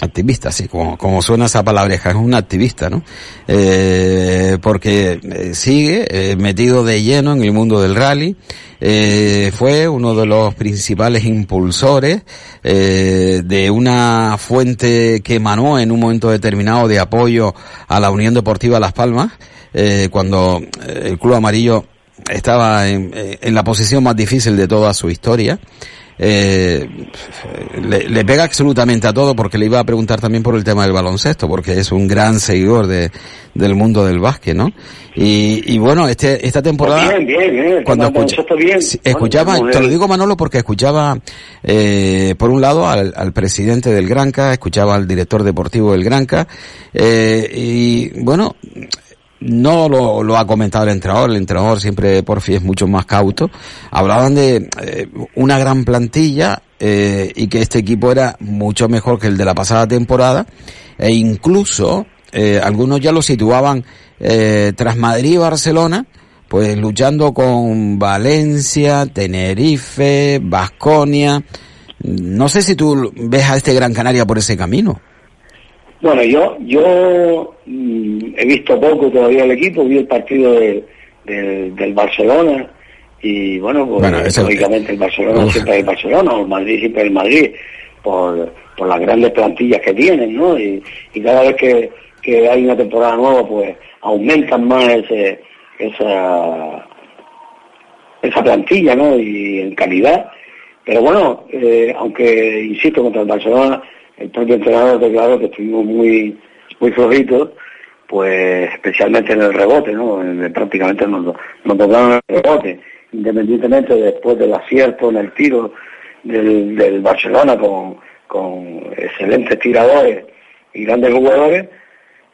Speaker 3: Activista, sí, como, como suena esa palabreja, es un activista, ¿no? Eh, porque eh, sigue eh, metido de lleno en el mundo del rally, eh, fue uno de los principales impulsores eh, de una fuente que emanó en un momento determinado de apoyo a la Unión Deportiva Las Palmas, cuando el Club Amarillo estaba en la posición más difícil de toda su historia. Eh, le, le pega absolutamente a todo porque le iba a preguntar también por el tema del baloncesto porque es un gran seguidor de, del mundo del básquet, ¿no? Y, y bueno, este, esta temporada
Speaker 4: bien, bien, bien.
Speaker 3: cuando escucha-
Speaker 4: bien.
Speaker 3: Escuchaba, te lo
Speaker 4: el-
Speaker 3: digo Manolo porque escuchaba eh, por un lado al, al presidente del Granca, escuchaba al director deportivo del Granca eh, y bueno, no lo, lo, ha comentado el entrenador, el entrenador siempre por fin es mucho más cauto. Hablaban de eh, una gran plantilla eh, y que este equipo era mucho mejor que el de la pasada temporada e incluso eh, algunos ya lo situaban eh, tras Madrid y Barcelona, pues luchando con Valencia, Tenerife, Vasconia. No sé si tú ves a este Gran Canaria por ese camino.
Speaker 4: Bueno, yo yo mm, he visto poco todavía el equipo, vi el partido de, de, del Barcelona y bueno, pues lógicamente el Barcelona siempre es el Barcelona, o el Madrid siempre es el Madrid, por, por las grandes plantillas que tienen, ¿no? Y, y cada vez que, que hay una temporada nueva, pues aumentan más ese, esa, esa plantilla, ¿no? Y en calidad. Pero bueno, eh, aunque insisto contra el Barcelona, el propio entrenador declaró que estuvimos muy, muy flojitos, pues especialmente en el rebote, ¿no? En, prácticamente nos, nos tocaron el rebote, independientemente después del acierto en el tiro del, del Barcelona con, con excelentes tiradores y grandes jugadores,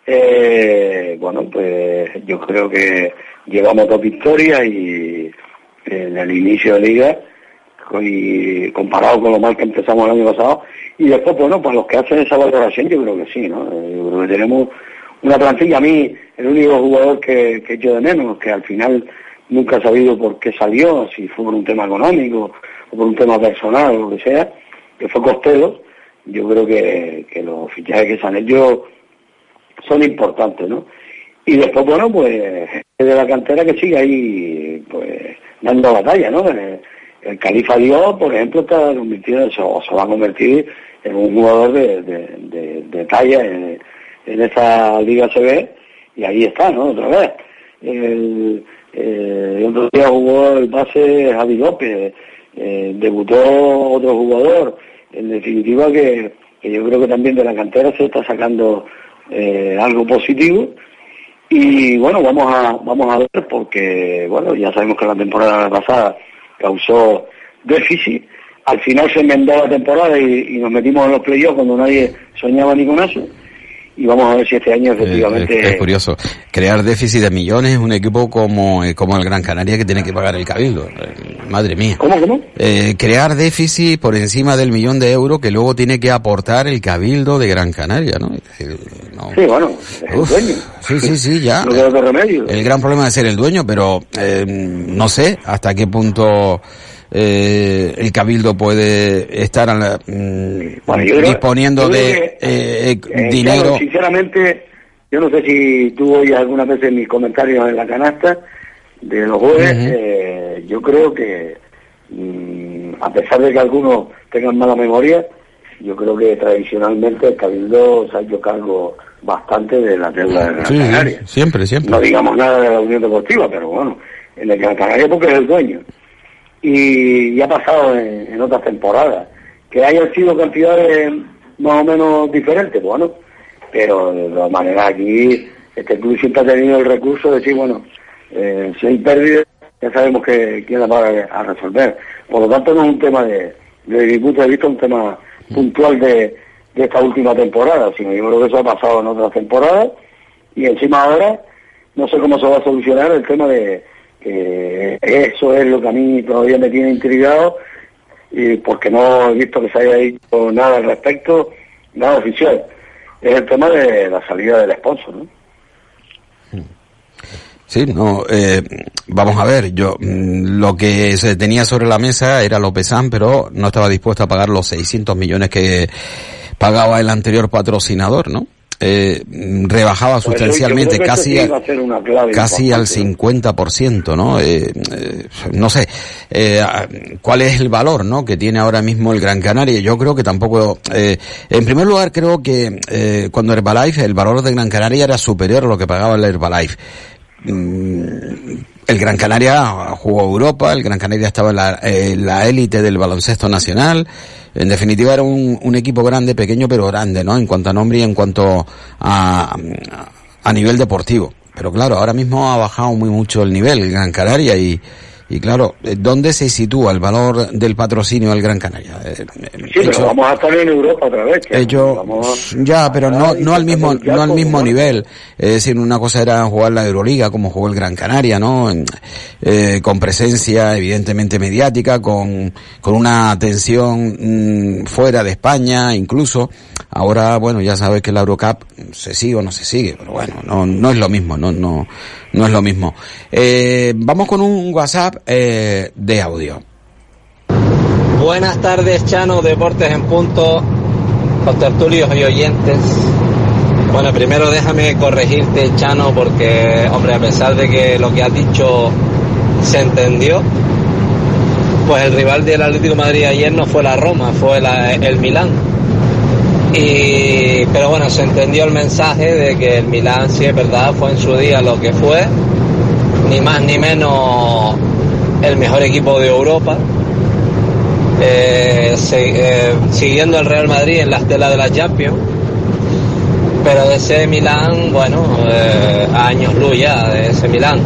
Speaker 4: eh, bueno, pues yo creo que llevamos dos victorias y en el inicio de liga y comparado con lo mal que empezamos el año pasado y después bueno para los que hacen esa valoración yo creo que sí no yo creo que tenemos una plantilla. A mí el único jugador que, que echo de menos que al final nunca he sabido por qué salió si fue por un tema económico o por un tema personal o lo que sea que fue Costello yo creo que, que los fichajes que se han hecho son importantes no y después bueno pues de la cantera que sigue ahí pues dando batalla no el, el Califa Dios, por ejemplo, está convirtiendo, o se va a convertir en un jugador de, de, talla en, en, esta Liga CB, y ahí está, ¿no? Otra vez. El, eh, otro día jugó el base Javi López, eh, debutó otro jugador, en definitiva que, que, yo creo que también de la cantera se está sacando eh, algo positivo, y bueno, vamos a, vamos a ver porque, bueno, ya sabemos que la temporada pasada causó déficit. Al final se enmendó la temporada y, y nos metimos en los playoffs cuando nadie soñaba ni con eso. Y vamos a ver si este año efectivamente...
Speaker 3: Es, es, curioso. Crear déficit de millones un equipo como, eh, como el Gran Canaria que tiene que pagar el cabildo. Eh, madre mía.
Speaker 4: ¿Cómo, cómo?
Speaker 3: Eh, crear déficit por encima del millón de euros que luego tiene que aportar el cabildo de Gran Canaria, ¿no?
Speaker 4: no. Sí, bueno, es el dueño.
Speaker 3: Sí, sí, sí, ya.
Speaker 4: No queda remedio.
Speaker 3: El gran problema es ser el dueño, pero eh, no sé hasta qué punto eh, el cabildo puede estar la, bueno, creo, disponiendo de que, eh,
Speaker 4: eh,
Speaker 3: dinero.
Speaker 4: Claro, sinceramente, yo no sé si tú oyes algunas veces mis comentarios en la canasta de los jueves, uh -huh. yo creo que mmm, a pesar de que algunos tengan mala memoria, yo creo que tradicionalmente el cabildo se ha hecho cargo bastante de la deuda de Gran
Speaker 3: sí,
Speaker 4: Canaria.
Speaker 3: Siempre, siempre.
Speaker 4: No digamos nada de la Unión Deportiva, pero bueno, en el Gran Canaria porque es el dueño y, y ha pasado en, en, otras temporadas. Que hayan sido cantidades más o menos diferentes, bueno, pero de todas maneras aquí este club siempre ha tenido el recurso de decir, bueno, eh, si hay pérdidas, ya sabemos que quién la va a, resolver. Por lo tanto, no es un tema de, desde de vista, un tema puntual de, esta última temporada, sino yo creo que eso ha pasado en otras temporadas y encima ahora no sé cómo se va a solucionar el tema de eh, eso es lo que a mí todavía me tiene intrigado y porque no he visto que se haya dicho nada al respecto, nada oficial. Es el tema de la salida del sponsor, ¿no?
Speaker 3: Sí, no, eh, vamos a ver, yo mm, lo que se tenía sobre la mesa era Lópezán, pero no estaba dispuesto a pagar los 600 millones que pagaba el anterior patrocinador, ¿no? eh, rebajaba pues sustancialmente, casi, a, casi al 50%, ¿no? Eh, eh, no sé, eh, ¿cuál es el valor, no? Que tiene ahora mismo el Gran Canaria. Yo creo que tampoco, eh, en primer lugar creo que eh, cuando Herbalife, el valor de Gran Canaria era superior a lo que pagaba el Herbalife. Mm, el Gran Canaria jugó Europa, el Gran Canaria estaba en la, élite del baloncesto nacional. En definitiva era un, un, equipo grande, pequeño pero grande, ¿no? En cuanto a nombre y en cuanto a, a nivel deportivo. Pero claro, ahora mismo ha bajado muy mucho el nivel el Gran Canaria y, Y claro, eh, ¿dónde se sitúa el valor del patrocinio al Gran Canaria? Eh,
Speaker 4: Sí, pero vamos a estar en Europa otra vez.
Speaker 3: Ellos,
Speaker 4: vamos
Speaker 3: ya, pero no, no al mismo, no al mismo nivel. Es decir, una cosa era jugar la Euroliga como jugó el Gran Canaria, ¿no? En- eh, con presencia evidentemente mediática, con, con una atención mm, fuera de España, incluso. Ahora, bueno, ya sabes que la Eurocup se sigue o no se sigue, pero bueno, no, no es lo mismo, no, no, no es lo mismo. Eh, vamos con un WhatsApp eh, de audio.
Speaker 11: Buenas tardes, Chano, Deportes en Punto, con tertulios y oyentes. Bueno, primero déjame corregirte, Chano, porque, hombre, a pesar de que lo que has dicho se entendió, pues el rival del Atlético Madrid ayer no fue la Roma, fue el Milán. Y, pero bueno, se entendió el mensaje de que el Milán, sí es verdad, fue en su día lo que fue, ni más ni menos el mejor equipo de Europa, eh, eh, siguiendo el Real Madrid en la estela de la Champions. Pero de ese Milán, bueno, eh, años luz ya de ese Milán.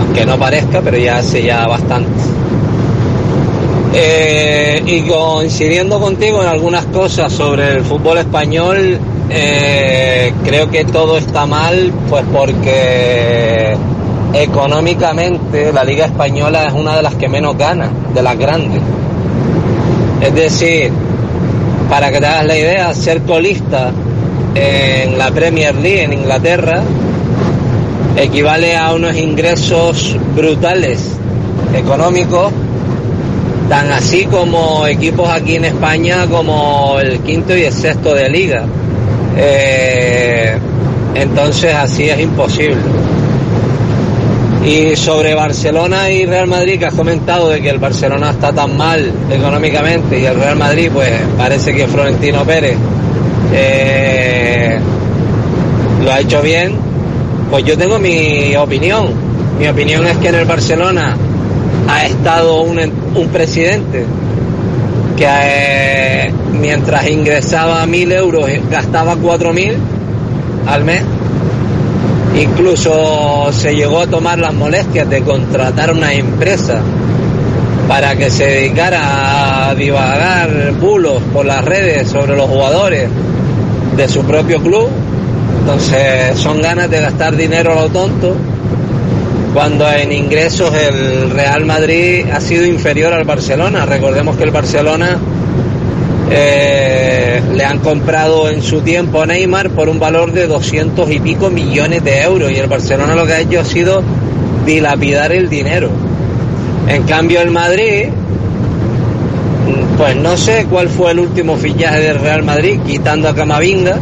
Speaker 11: Aunque no parezca, pero ya hace ya bastante. Eh, y coincidiendo contigo en algunas cosas sobre el fútbol español, eh, creo que todo está mal, pues porque económicamente la Liga Española es una de las que menos gana, de las grandes. Es decir, para que te hagas la idea, ser colista en la Premier League en Inglaterra equivale a unos ingresos brutales económicos, tan así como equipos aquí en España como el quinto y el sexto de liga. Eh, entonces así es imposible. Y sobre Barcelona y Real Madrid, que has comentado de que el Barcelona está tan mal económicamente y el Real Madrid, pues parece que Florentino Pérez eh, lo ha hecho bien, pues yo tengo mi opinión. Mi opinión es que en el Barcelona ha estado un, un presidente que eh, mientras ingresaba mil euros gastaba cuatro mil al mes. Incluso se llegó a tomar las molestias de contratar una empresa para que se dedicara a divagar bulos por las redes sobre los jugadores de su propio club. Entonces son ganas de gastar dinero a lo tonto cuando en ingresos el Real Madrid ha sido inferior al Barcelona. Recordemos que el Barcelona eh, le han comprado en su tiempo a Neymar por un valor de 200 y pico millones de euros y el Barcelona lo que ha hecho ha sido dilapidar el dinero. En cambio el Madrid, pues no sé cuál fue el último fichaje del Real Madrid, quitando a Camavinga,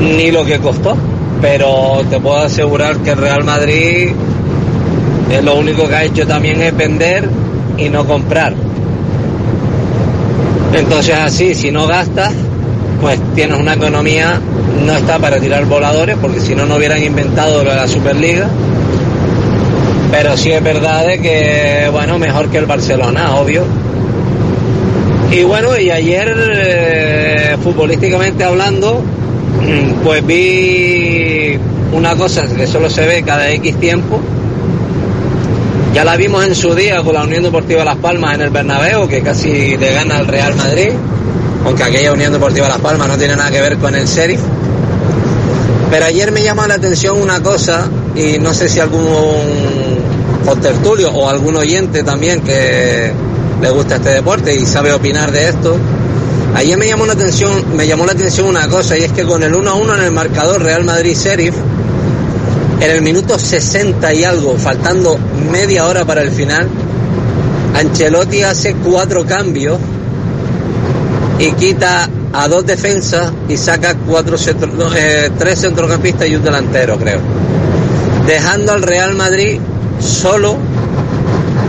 Speaker 11: ni lo que costó. Pero te puedo asegurar que el Real Madrid eh, lo único que ha hecho también es vender y no comprar. Entonces así, si no gastas, pues tienes una economía, no está para tirar voladores, porque si no, no hubieran inventado la Superliga. Pero sí es verdad que, bueno, mejor que el Barcelona, obvio. Y bueno, y ayer, eh, futbolísticamente hablando, pues vi una cosa que solo se ve cada X tiempo. Ya la vimos en su día con la Unión Deportiva Las Palmas en el Bernabéu, que casi le gana al Real Madrid, aunque aquella Unión Deportiva Las Palmas no tiene nada que ver con el Sheriff. Pero ayer me llama la atención una cosa, y no sé si algún contertulio o algún oyente también que le gusta este deporte y sabe opinar de esto. Ayer me llamó la atención, me llamó la atención una cosa, y es que con el 1 a 1 en el marcador Real Madrid Sheriff, en el minuto 60 y algo, faltando media hora para el final, Ancelotti hace cuatro cambios y quita a dos defensas y saca cuatro eh, tres centrocampistas y un delantero, creo. Dejando al Real Madrid solo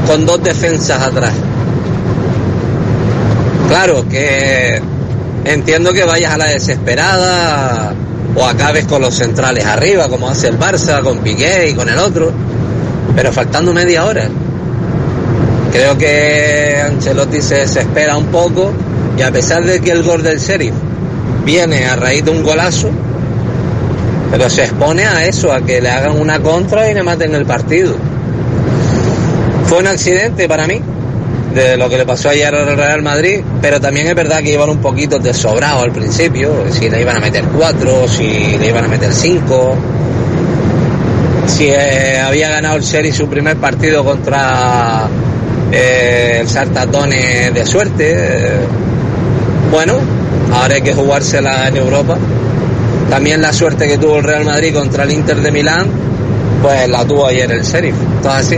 Speaker 11: con dos defensas atrás. Claro que entiendo que vayas a la desesperada o acabes con los centrales arriba, como hace el Barça, con Piqué y con el otro, pero faltando media hora. Creo que Ancelotti se desespera un poco y a pesar de que el gol del Sheriff viene a raíz de un golazo, pero se expone a eso, a que le hagan una contra y le maten el partido. Fue un accidente para mí, de lo que le pasó ayer al Real Madrid, pero también es verdad que iban un poquito desobrados al principio, si le iban a meter cuatro, si le iban a meter cinco, si eh, había ganado el Seri su primer partido contra eh, el Sartatone de suerte. eh, bueno, ahora hay que jugársela en Europa. También la suerte que tuvo el Real Madrid contra el Inter de Milán, pues la tuvo ayer el Sheriff, todo así.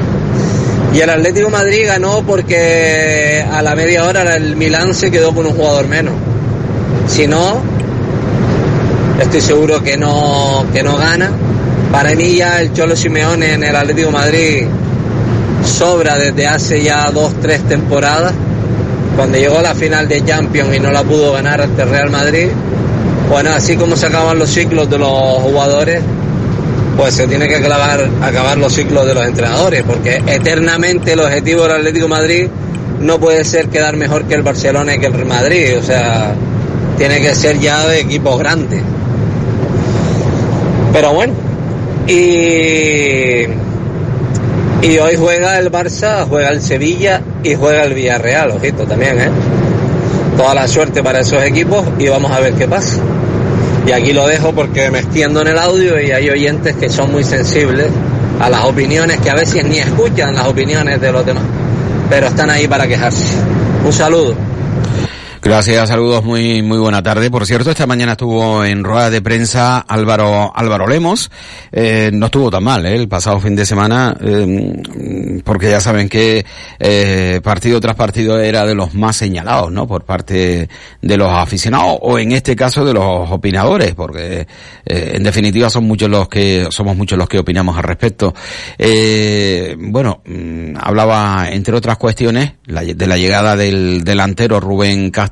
Speaker 11: Y el Atlético Madrid ganó porque a la media hora el Milán se quedó con un jugador menos. Si no, estoy seguro que no, que no gana. Para mí ya el Cholo Simeone en el Atlético Madrid sobra desde hace ya dos, tres temporadas. Cuando llegó a la final de Champions y no la pudo ganar ante Real Madrid, bueno, así como se acaban los ciclos de los jugadores, pues se tiene que acabar, los ciclos de los entrenadores, porque eternamente el objetivo del Atlético Madrid no puede ser quedar mejor que el Barcelona y que el Real Madrid, o sea, tiene que ser ya de equipos grandes. Pero bueno, y, y hoy juega el Barça, juega el Sevilla y juega el Villarreal, ojito también, ¿eh? Toda la suerte para esos equipos y vamos a ver qué pasa. Y aquí lo dejo porque me extiendo en el audio y hay oyentes que son muy sensibles a las opiniones que a veces ni escuchan las opiniones de los demás, pero están ahí para quejarse. Un saludo.
Speaker 3: Gracias, saludos, muy muy buena tarde. Por cierto, esta mañana estuvo en rueda de prensa Álvaro Álvaro Lemos. Eh, no estuvo tan mal, ¿eh? el pasado fin de semana, eh, porque ya saben que eh, partido tras partido era de los más señalados, ¿no? Por parte de los aficionados o en este caso de los opinadores, porque eh, en definitiva son muchos los que somos muchos los que opinamos al respecto. Eh, bueno, mm, hablaba entre otras cuestiones de la llegada del delantero Rubén Castro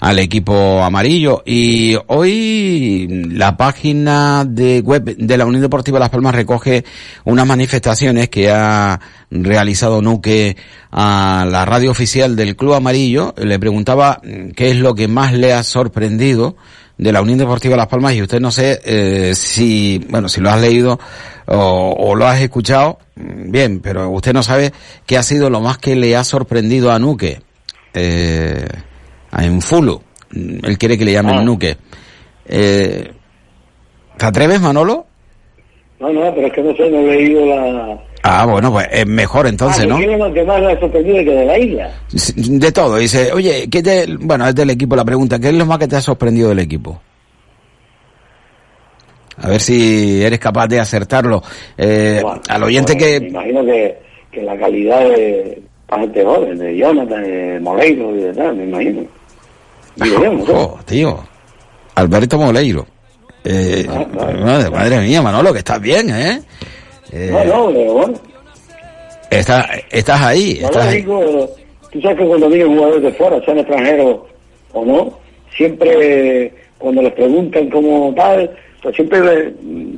Speaker 3: al equipo amarillo y hoy la página de web de la Unión Deportiva Las Palmas recoge unas manifestaciones que ha realizado Nuque a la radio oficial del Club Amarillo. Le preguntaba mm, qué es lo que más le ha sorprendido de la Unión Deportiva Las Palmas y usted no sé eh, si, bueno, si lo has leído o, o lo has escuchado, mm, bien, pero usted no sabe qué ha sido lo más que le ha sorprendido a Nuque. Eh, en Fulu. Él quiere que le llamen
Speaker 4: Ah.
Speaker 3: Nuque. Eh, ¿Te atreves, Manolo?
Speaker 4: No, no, pero es que no sé, no he leído la...
Speaker 3: Ah, bueno, pues es mejor entonces,
Speaker 4: ah,
Speaker 3: ¿no?
Speaker 4: ¿qué es lo que más le ha sorprendido que de la isla?
Speaker 3: De todo. Dice, oye, ¿qué te, bueno, es del equipo la pregunta, ¿qué es lo más que te ha sorprendido del equipo? A ver si eres capaz de acertarlo. Eh, al oyente
Speaker 4: Bueno, Me
Speaker 3: que...
Speaker 4: imagino que, que la calidad de la gente joven, de Jonathan, de Moleiro y de tal, me imagino. Digo yo, no sé.
Speaker 3: Jo, tío. Alberto Moleiro. Eh, madre, madre mía, Manolo, que estás bien, ¿eh? Eh,
Speaker 4: No, no, pero bueno.
Speaker 3: estás, estás ahí,
Speaker 4: No
Speaker 3: estás
Speaker 4: lo
Speaker 3: ahí.
Speaker 4: digo, tú sabes que cuando vienen jugadores de fuera, sean extranjeros o no, siempre cuando les preguntan cómo tal, pues siempre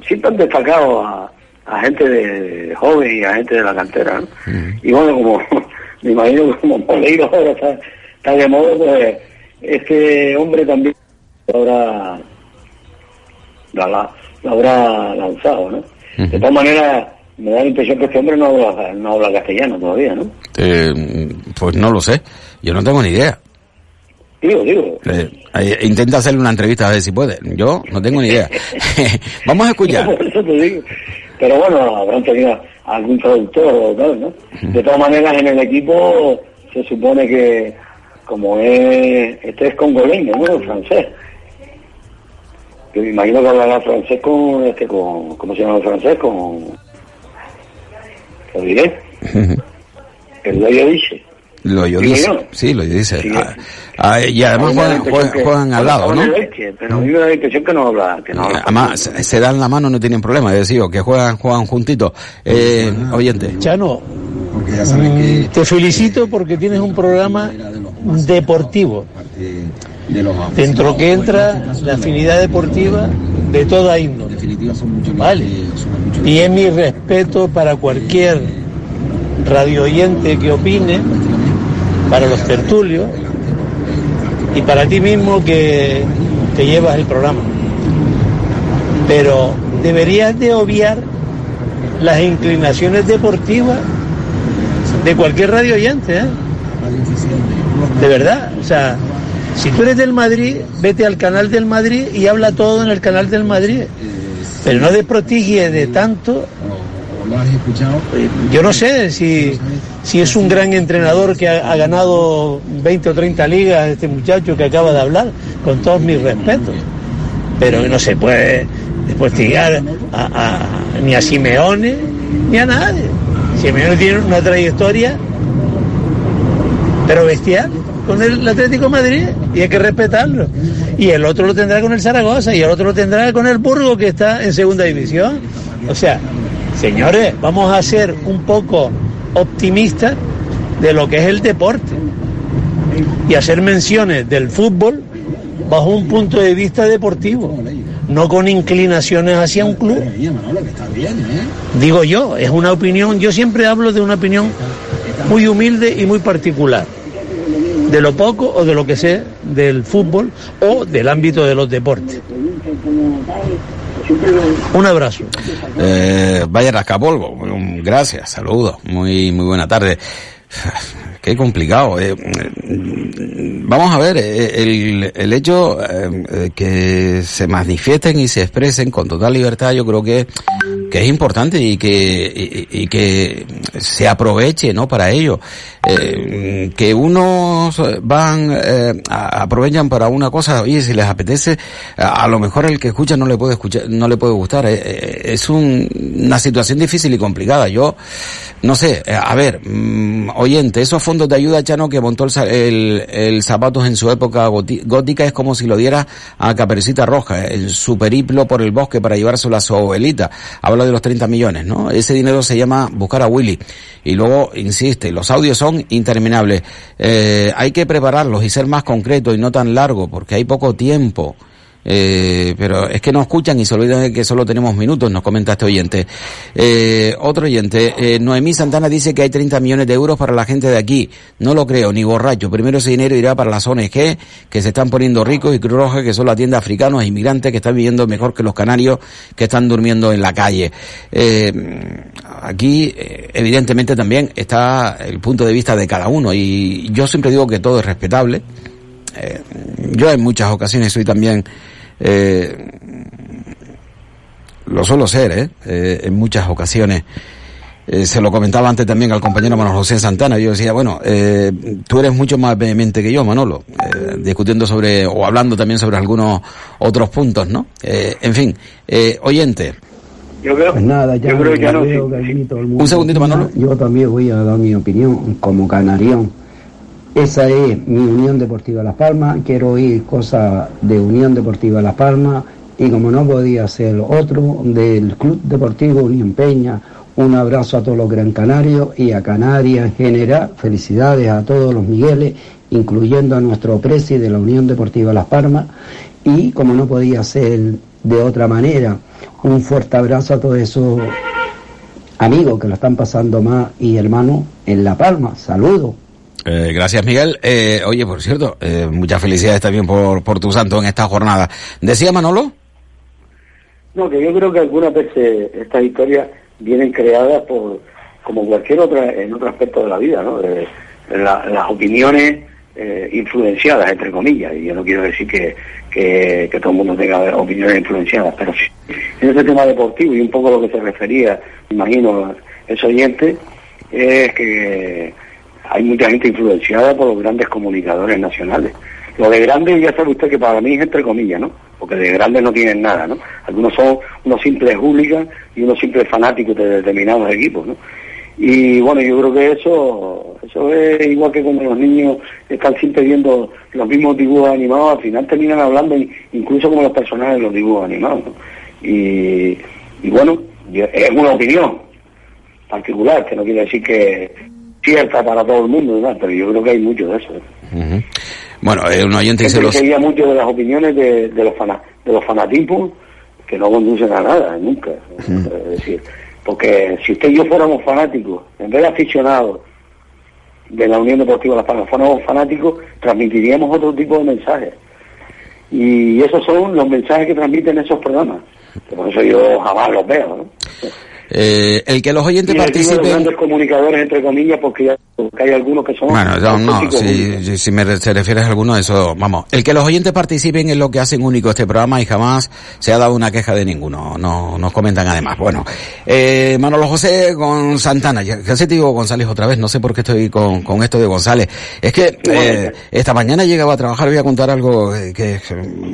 Speaker 4: siempre han destacado a, a gente de, joven y a gente de la cantera, ¿no? Y bueno, como me imagino como Moleiro ahora está, está de moda, pues este hombre también lo habrá, lo habrá, lanzado, ¿no? De todas maneras, me da la impresión que este hombre no habla, no habla castellano todavía, ¿no?
Speaker 3: Eh, pues no lo sé, yo no tengo ni idea.
Speaker 4: Digo, digo.
Speaker 3: Eh, intenta hacerle una entrevista a ver si puede. Yo no tengo ni idea. Vamos a escuchar.
Speaker 4: Por eso te digo. Pero bueno, habrán tenido algún traductor o tal, ¿no? De todas maneras, en el equipo se supone que, como es, este es congoleño, ¿no? Francés. Yo me imagino que hablará francés con, este, con, ¿cómo se llama el francés? Con, lo diré, el Loyo dice.
Speaker 3: Lo yo
Speaker 4: Digo
Speaker 3: dice.
Speaker 4: yo.
Speaker 3: Sí, lo yo dice.
Speaker 4: Sí.
Speaker 3: Ah, ah, y además juegan,
Speaker 4: impresión
Speaker 3: juegan-
Speaker 4: que-
Speaker 3: juegan al lado, ¿no?
Speaker 4: leche, pero da la impresión que no habla, que no habla.
Speaker 3: Además, se se dan la mano, no tienen problema. Es decir, que juegan, juegan juntitos. Eh, oyente.
Speaker 12: Chano, te felicito porque tienes un programa deportivo. Dentro que entra la afinidad deportiva de toda índole. Vale. Y es mi respeto para cualquier radio oyente que opine, para los tertulios y para ti mismo que te llevas el programa. Pero deberías de obviar las inclinaciones deportivas de cualquier radio oyente, ¿eh? De verdad, o sea, si tú eres del Madrid, vete al canal del Madrid y habla todo en el canal del Madrid. Pero no desprestigie de tanto. Yo no sé si, si es un gran entrenador que ha, ganado 20 o 30 ligas este muchacho que acaba de hablar, con todos mis respetos. Pero no se puede desprestigiar a, a- ni a Simeone ni a nadie. Simeone tiene una trayectoria, pero bestial, con el Atlético Madrid y hay que respetarlo. Y el otro lo tendrá con el Zaragoza y el otro lo tendrá con el Burgo que está en segunda división. O sea, señores, vamos a ser un poco optimistas de lo que es el deporte y hacer menciones del fútbol bajo un punto de vista deportivo, no con inclinaciones hacia un club. Digo yo, es una opinión, yo siempre hablo de una opinión muy humilde y muy particular, de lo poco o de lo que sé del fútbol o del ámbito de los deportes. Un abrazo.
Speaker 3: Eh, vaya Rascapolvo, gracias, saludos, muy, muy buena tarde. Qué complicado. eh. Vamos a ver, eh, el, el hecho que se manifiesten y se expresen con total libertad, yo creo que, que es importante y que, y que se aproveche, ¿no? Para ello. Eh, que unos van, eh, aprovechan para una cosa, oye, si les apetece, a, lo mejor el que escucha no le puede escuchar, no le puede gustar. Eh, eh, es un- una situación difícil y complicada. Yo, no sé, a ver, mm, oyente, esos fondos de ayuda, Chano, que montó el, el, el Zapatos en su época gótica, es como si lo diera a Caperucita Roja, el su periplo por el bosque para llevárselo a su abuelita. Habla de los 30 millones, ¿no? Ese dinero se llama buscar a Willy. Y luego, insiste, los audios son interminables. Eh, hay que prepararlos y ser más concretos y no tan largo, porque hay poco tiempo. Eh, pero es que no escuchan y se olvidan de que solo tenemos minutos, nos comenta este oyente. Eh, otro oyente, eh, Noemí Santana dice que hay 30 millones de euros para la gente de aquí. No lo creo, ni borracho. Primero ese dinero irá para las ONG que se están poniendo ricos y Cruz Roja que solo atiende a africanos e inmigrantes que están viviendo mejor que los canarios que están durmiendo en la calle. Eh, aquí, eh, evidentemente, también está el punto de vista de cada uno y yo siempre digo que todo es respetable. Eh, yo en muchas ocasiones soy también eh, lo suelo ser, ¿eh? Eh, en muchas ocasiones. Eh, se lo comentaba antes también al compañero Manuel José Santana. Yo decía, bueno, eh, tú eres mucho más vehemente que yo, Manolo, eh, discutiendo sobre, o hablando también sobre algunos otros puntos, ¿no? Eh, en fin, eh, oyente.
Speaker 4: Yo creo,
Speaker 13: Pues nada, ya,
Speaker 4: yo creo que
Speaker 13: ya
Speaker 4: no,
Speaker 13: veo
Speaker 4: sí.
Speaker 13: que aquí todo el mundo
Speaker 3: Un segundito. Manolo.
Speaker 13: Yo también voy a dar mi opinión como canarión. Esa es mi Unión Deportiva Las Palmas. Quiero oír cosas de Unión Deportiva Las Palmas y como no podía ser otro, del Club Deportivo Unión Peña. Un abrazo a todos los Gran Canarios y a Canarias en general. Felicidades a todos los Migueles, incluyendo a nuestro presi de la Unión Deportiva Las Palmas. Y como no podía ser de otra manera, un fuerte abrazo a todos esos amigos que lo están pasando más y hermanos en La Palma. Saludos.
Speaker 3: Eh, gracias, Miguel. Eh, oye, por cierto, eh, muchas felicidades también por, por tu santo en esta jornada. ¿Decía Manolo?
Speaker 4: No, que yo creo que algunas veces estas historias vienen creadas por, como cualquier otra, en otro aspecto de la vida, ¿no? Las opiniones eh, influenciadas, entre comillas, y yo no quiero decir que, que, todo el mundo tenga opiniones influenciadas, pero sí, en ese tema deportivo y un poco lo que se refería, imagino, ese oyente, es que hay mucha gente influenciada por los grandes comunicadores nacionales. Lo de grande ya sabe usted que para mí es entre comillas, ¿no? Porque de grandes no tienen nada, ¿no? Algunos son unos simples hooligans y unos simples fanáticos de determinados equipos, ¿no? Y bueno, yo creo que eso, eso es igual que cuando los niños están siempre viendo los mismos dibujos animados, al final terminan hablando in- incluso como los personajes de los dibujos animados, ¿no? Y, bueno, es una opinión particular, que no quiere decir que cierta para todo el mundo, ¿verdad? pero yo creo que hay mucho de eso. ¿eh?
Speaker 3: Bueno, eh, un oyente
Speaker 4: Siempre
Speaker 3: los...
Speaker 4: seguía mucho de las opiniones de, de los fana- de los fanatismos que no conducen a nada, nunca. Es decir, porque si usted y yo fuéramos fanáticos, en vez de aficionados de la Unión Deportiva Las Palmas, fuéramos fanáticos, transmitiríamos otro tipo de mensajes. Y esos son los mensajes que transmiten esos programas. Que por eso yo jamás los veo, ¿no?
Speaker 3: Eh, el que los oyentes
Speaker 4: Y
Speaker 3: participen...
Speaker 4: grandes comunicadores, entre comillas, porque, ya, porque hay algunos que son...
Speaker 3: Bueno, yo no,
Speaker 4: auténticos
Speaker 3: si, me re- se refieres a alguno, eso, vamos. El que los oyentes participen es lo que hacen único este programa y jamás se ha dado una queja de ninguno. No, nos comentan además. Bueno, eh, Manolo José con Santana. Ya, ya se te digo González otra vez, no sé por qué estoy con, con esto de González. Es que, eh, esta mañana llegaba a trabajar, voy a contar algo eh, que,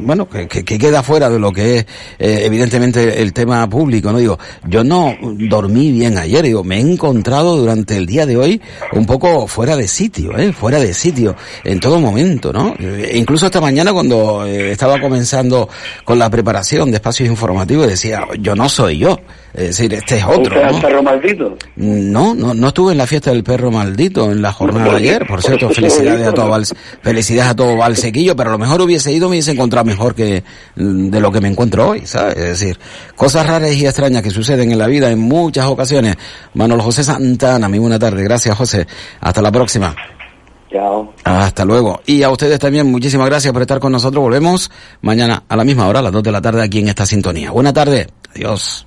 Speaker 3: bueno, que, que- que queda fuera de lo que es, eh, evidentemente, el tema público, ¿no? Digo, yo no dormí bien ayer, digo, me he encontrado durante el día de hoy un poco fuera de sitio, ¿eh? Fuera de sitio, en todo momento, ¿no? Eh, incluso esta mañana cuando eh, estaba comenzando con la preparación de espacios informativos decía, yo no soy yo, es decir, este es otro,
Speaker 4: ¿Usted es
Speaker 3: ¿no?
Speaker 4: el perro maldito?
Speaker 3: No, no, no estuve en la fiesta del perro maldito en la jornada de ayer. Por cierto, felicidades a todo Val, felicidades a todo Valsequillo, pero a lo mejor hubiese ido, me hubiese encontrado mejor que mm, de lo que me encuentro hoy, ¿sabes? Es decir, cosas raras y extrañas que suceden en la vida en muchas ocasiones. Manolo José Santana, muy buena tarde. Gracias, José. Hasta la próxima.
Speaker 4: Chao.
Speaker 3: Hasta luego. Y a ustedes también, muchísimas gracias por estar con nosotros. Volvemos mañana a la misma hora, a las 2 de la tarde, aquí en esta sintonía. Buena tarde. Adiós.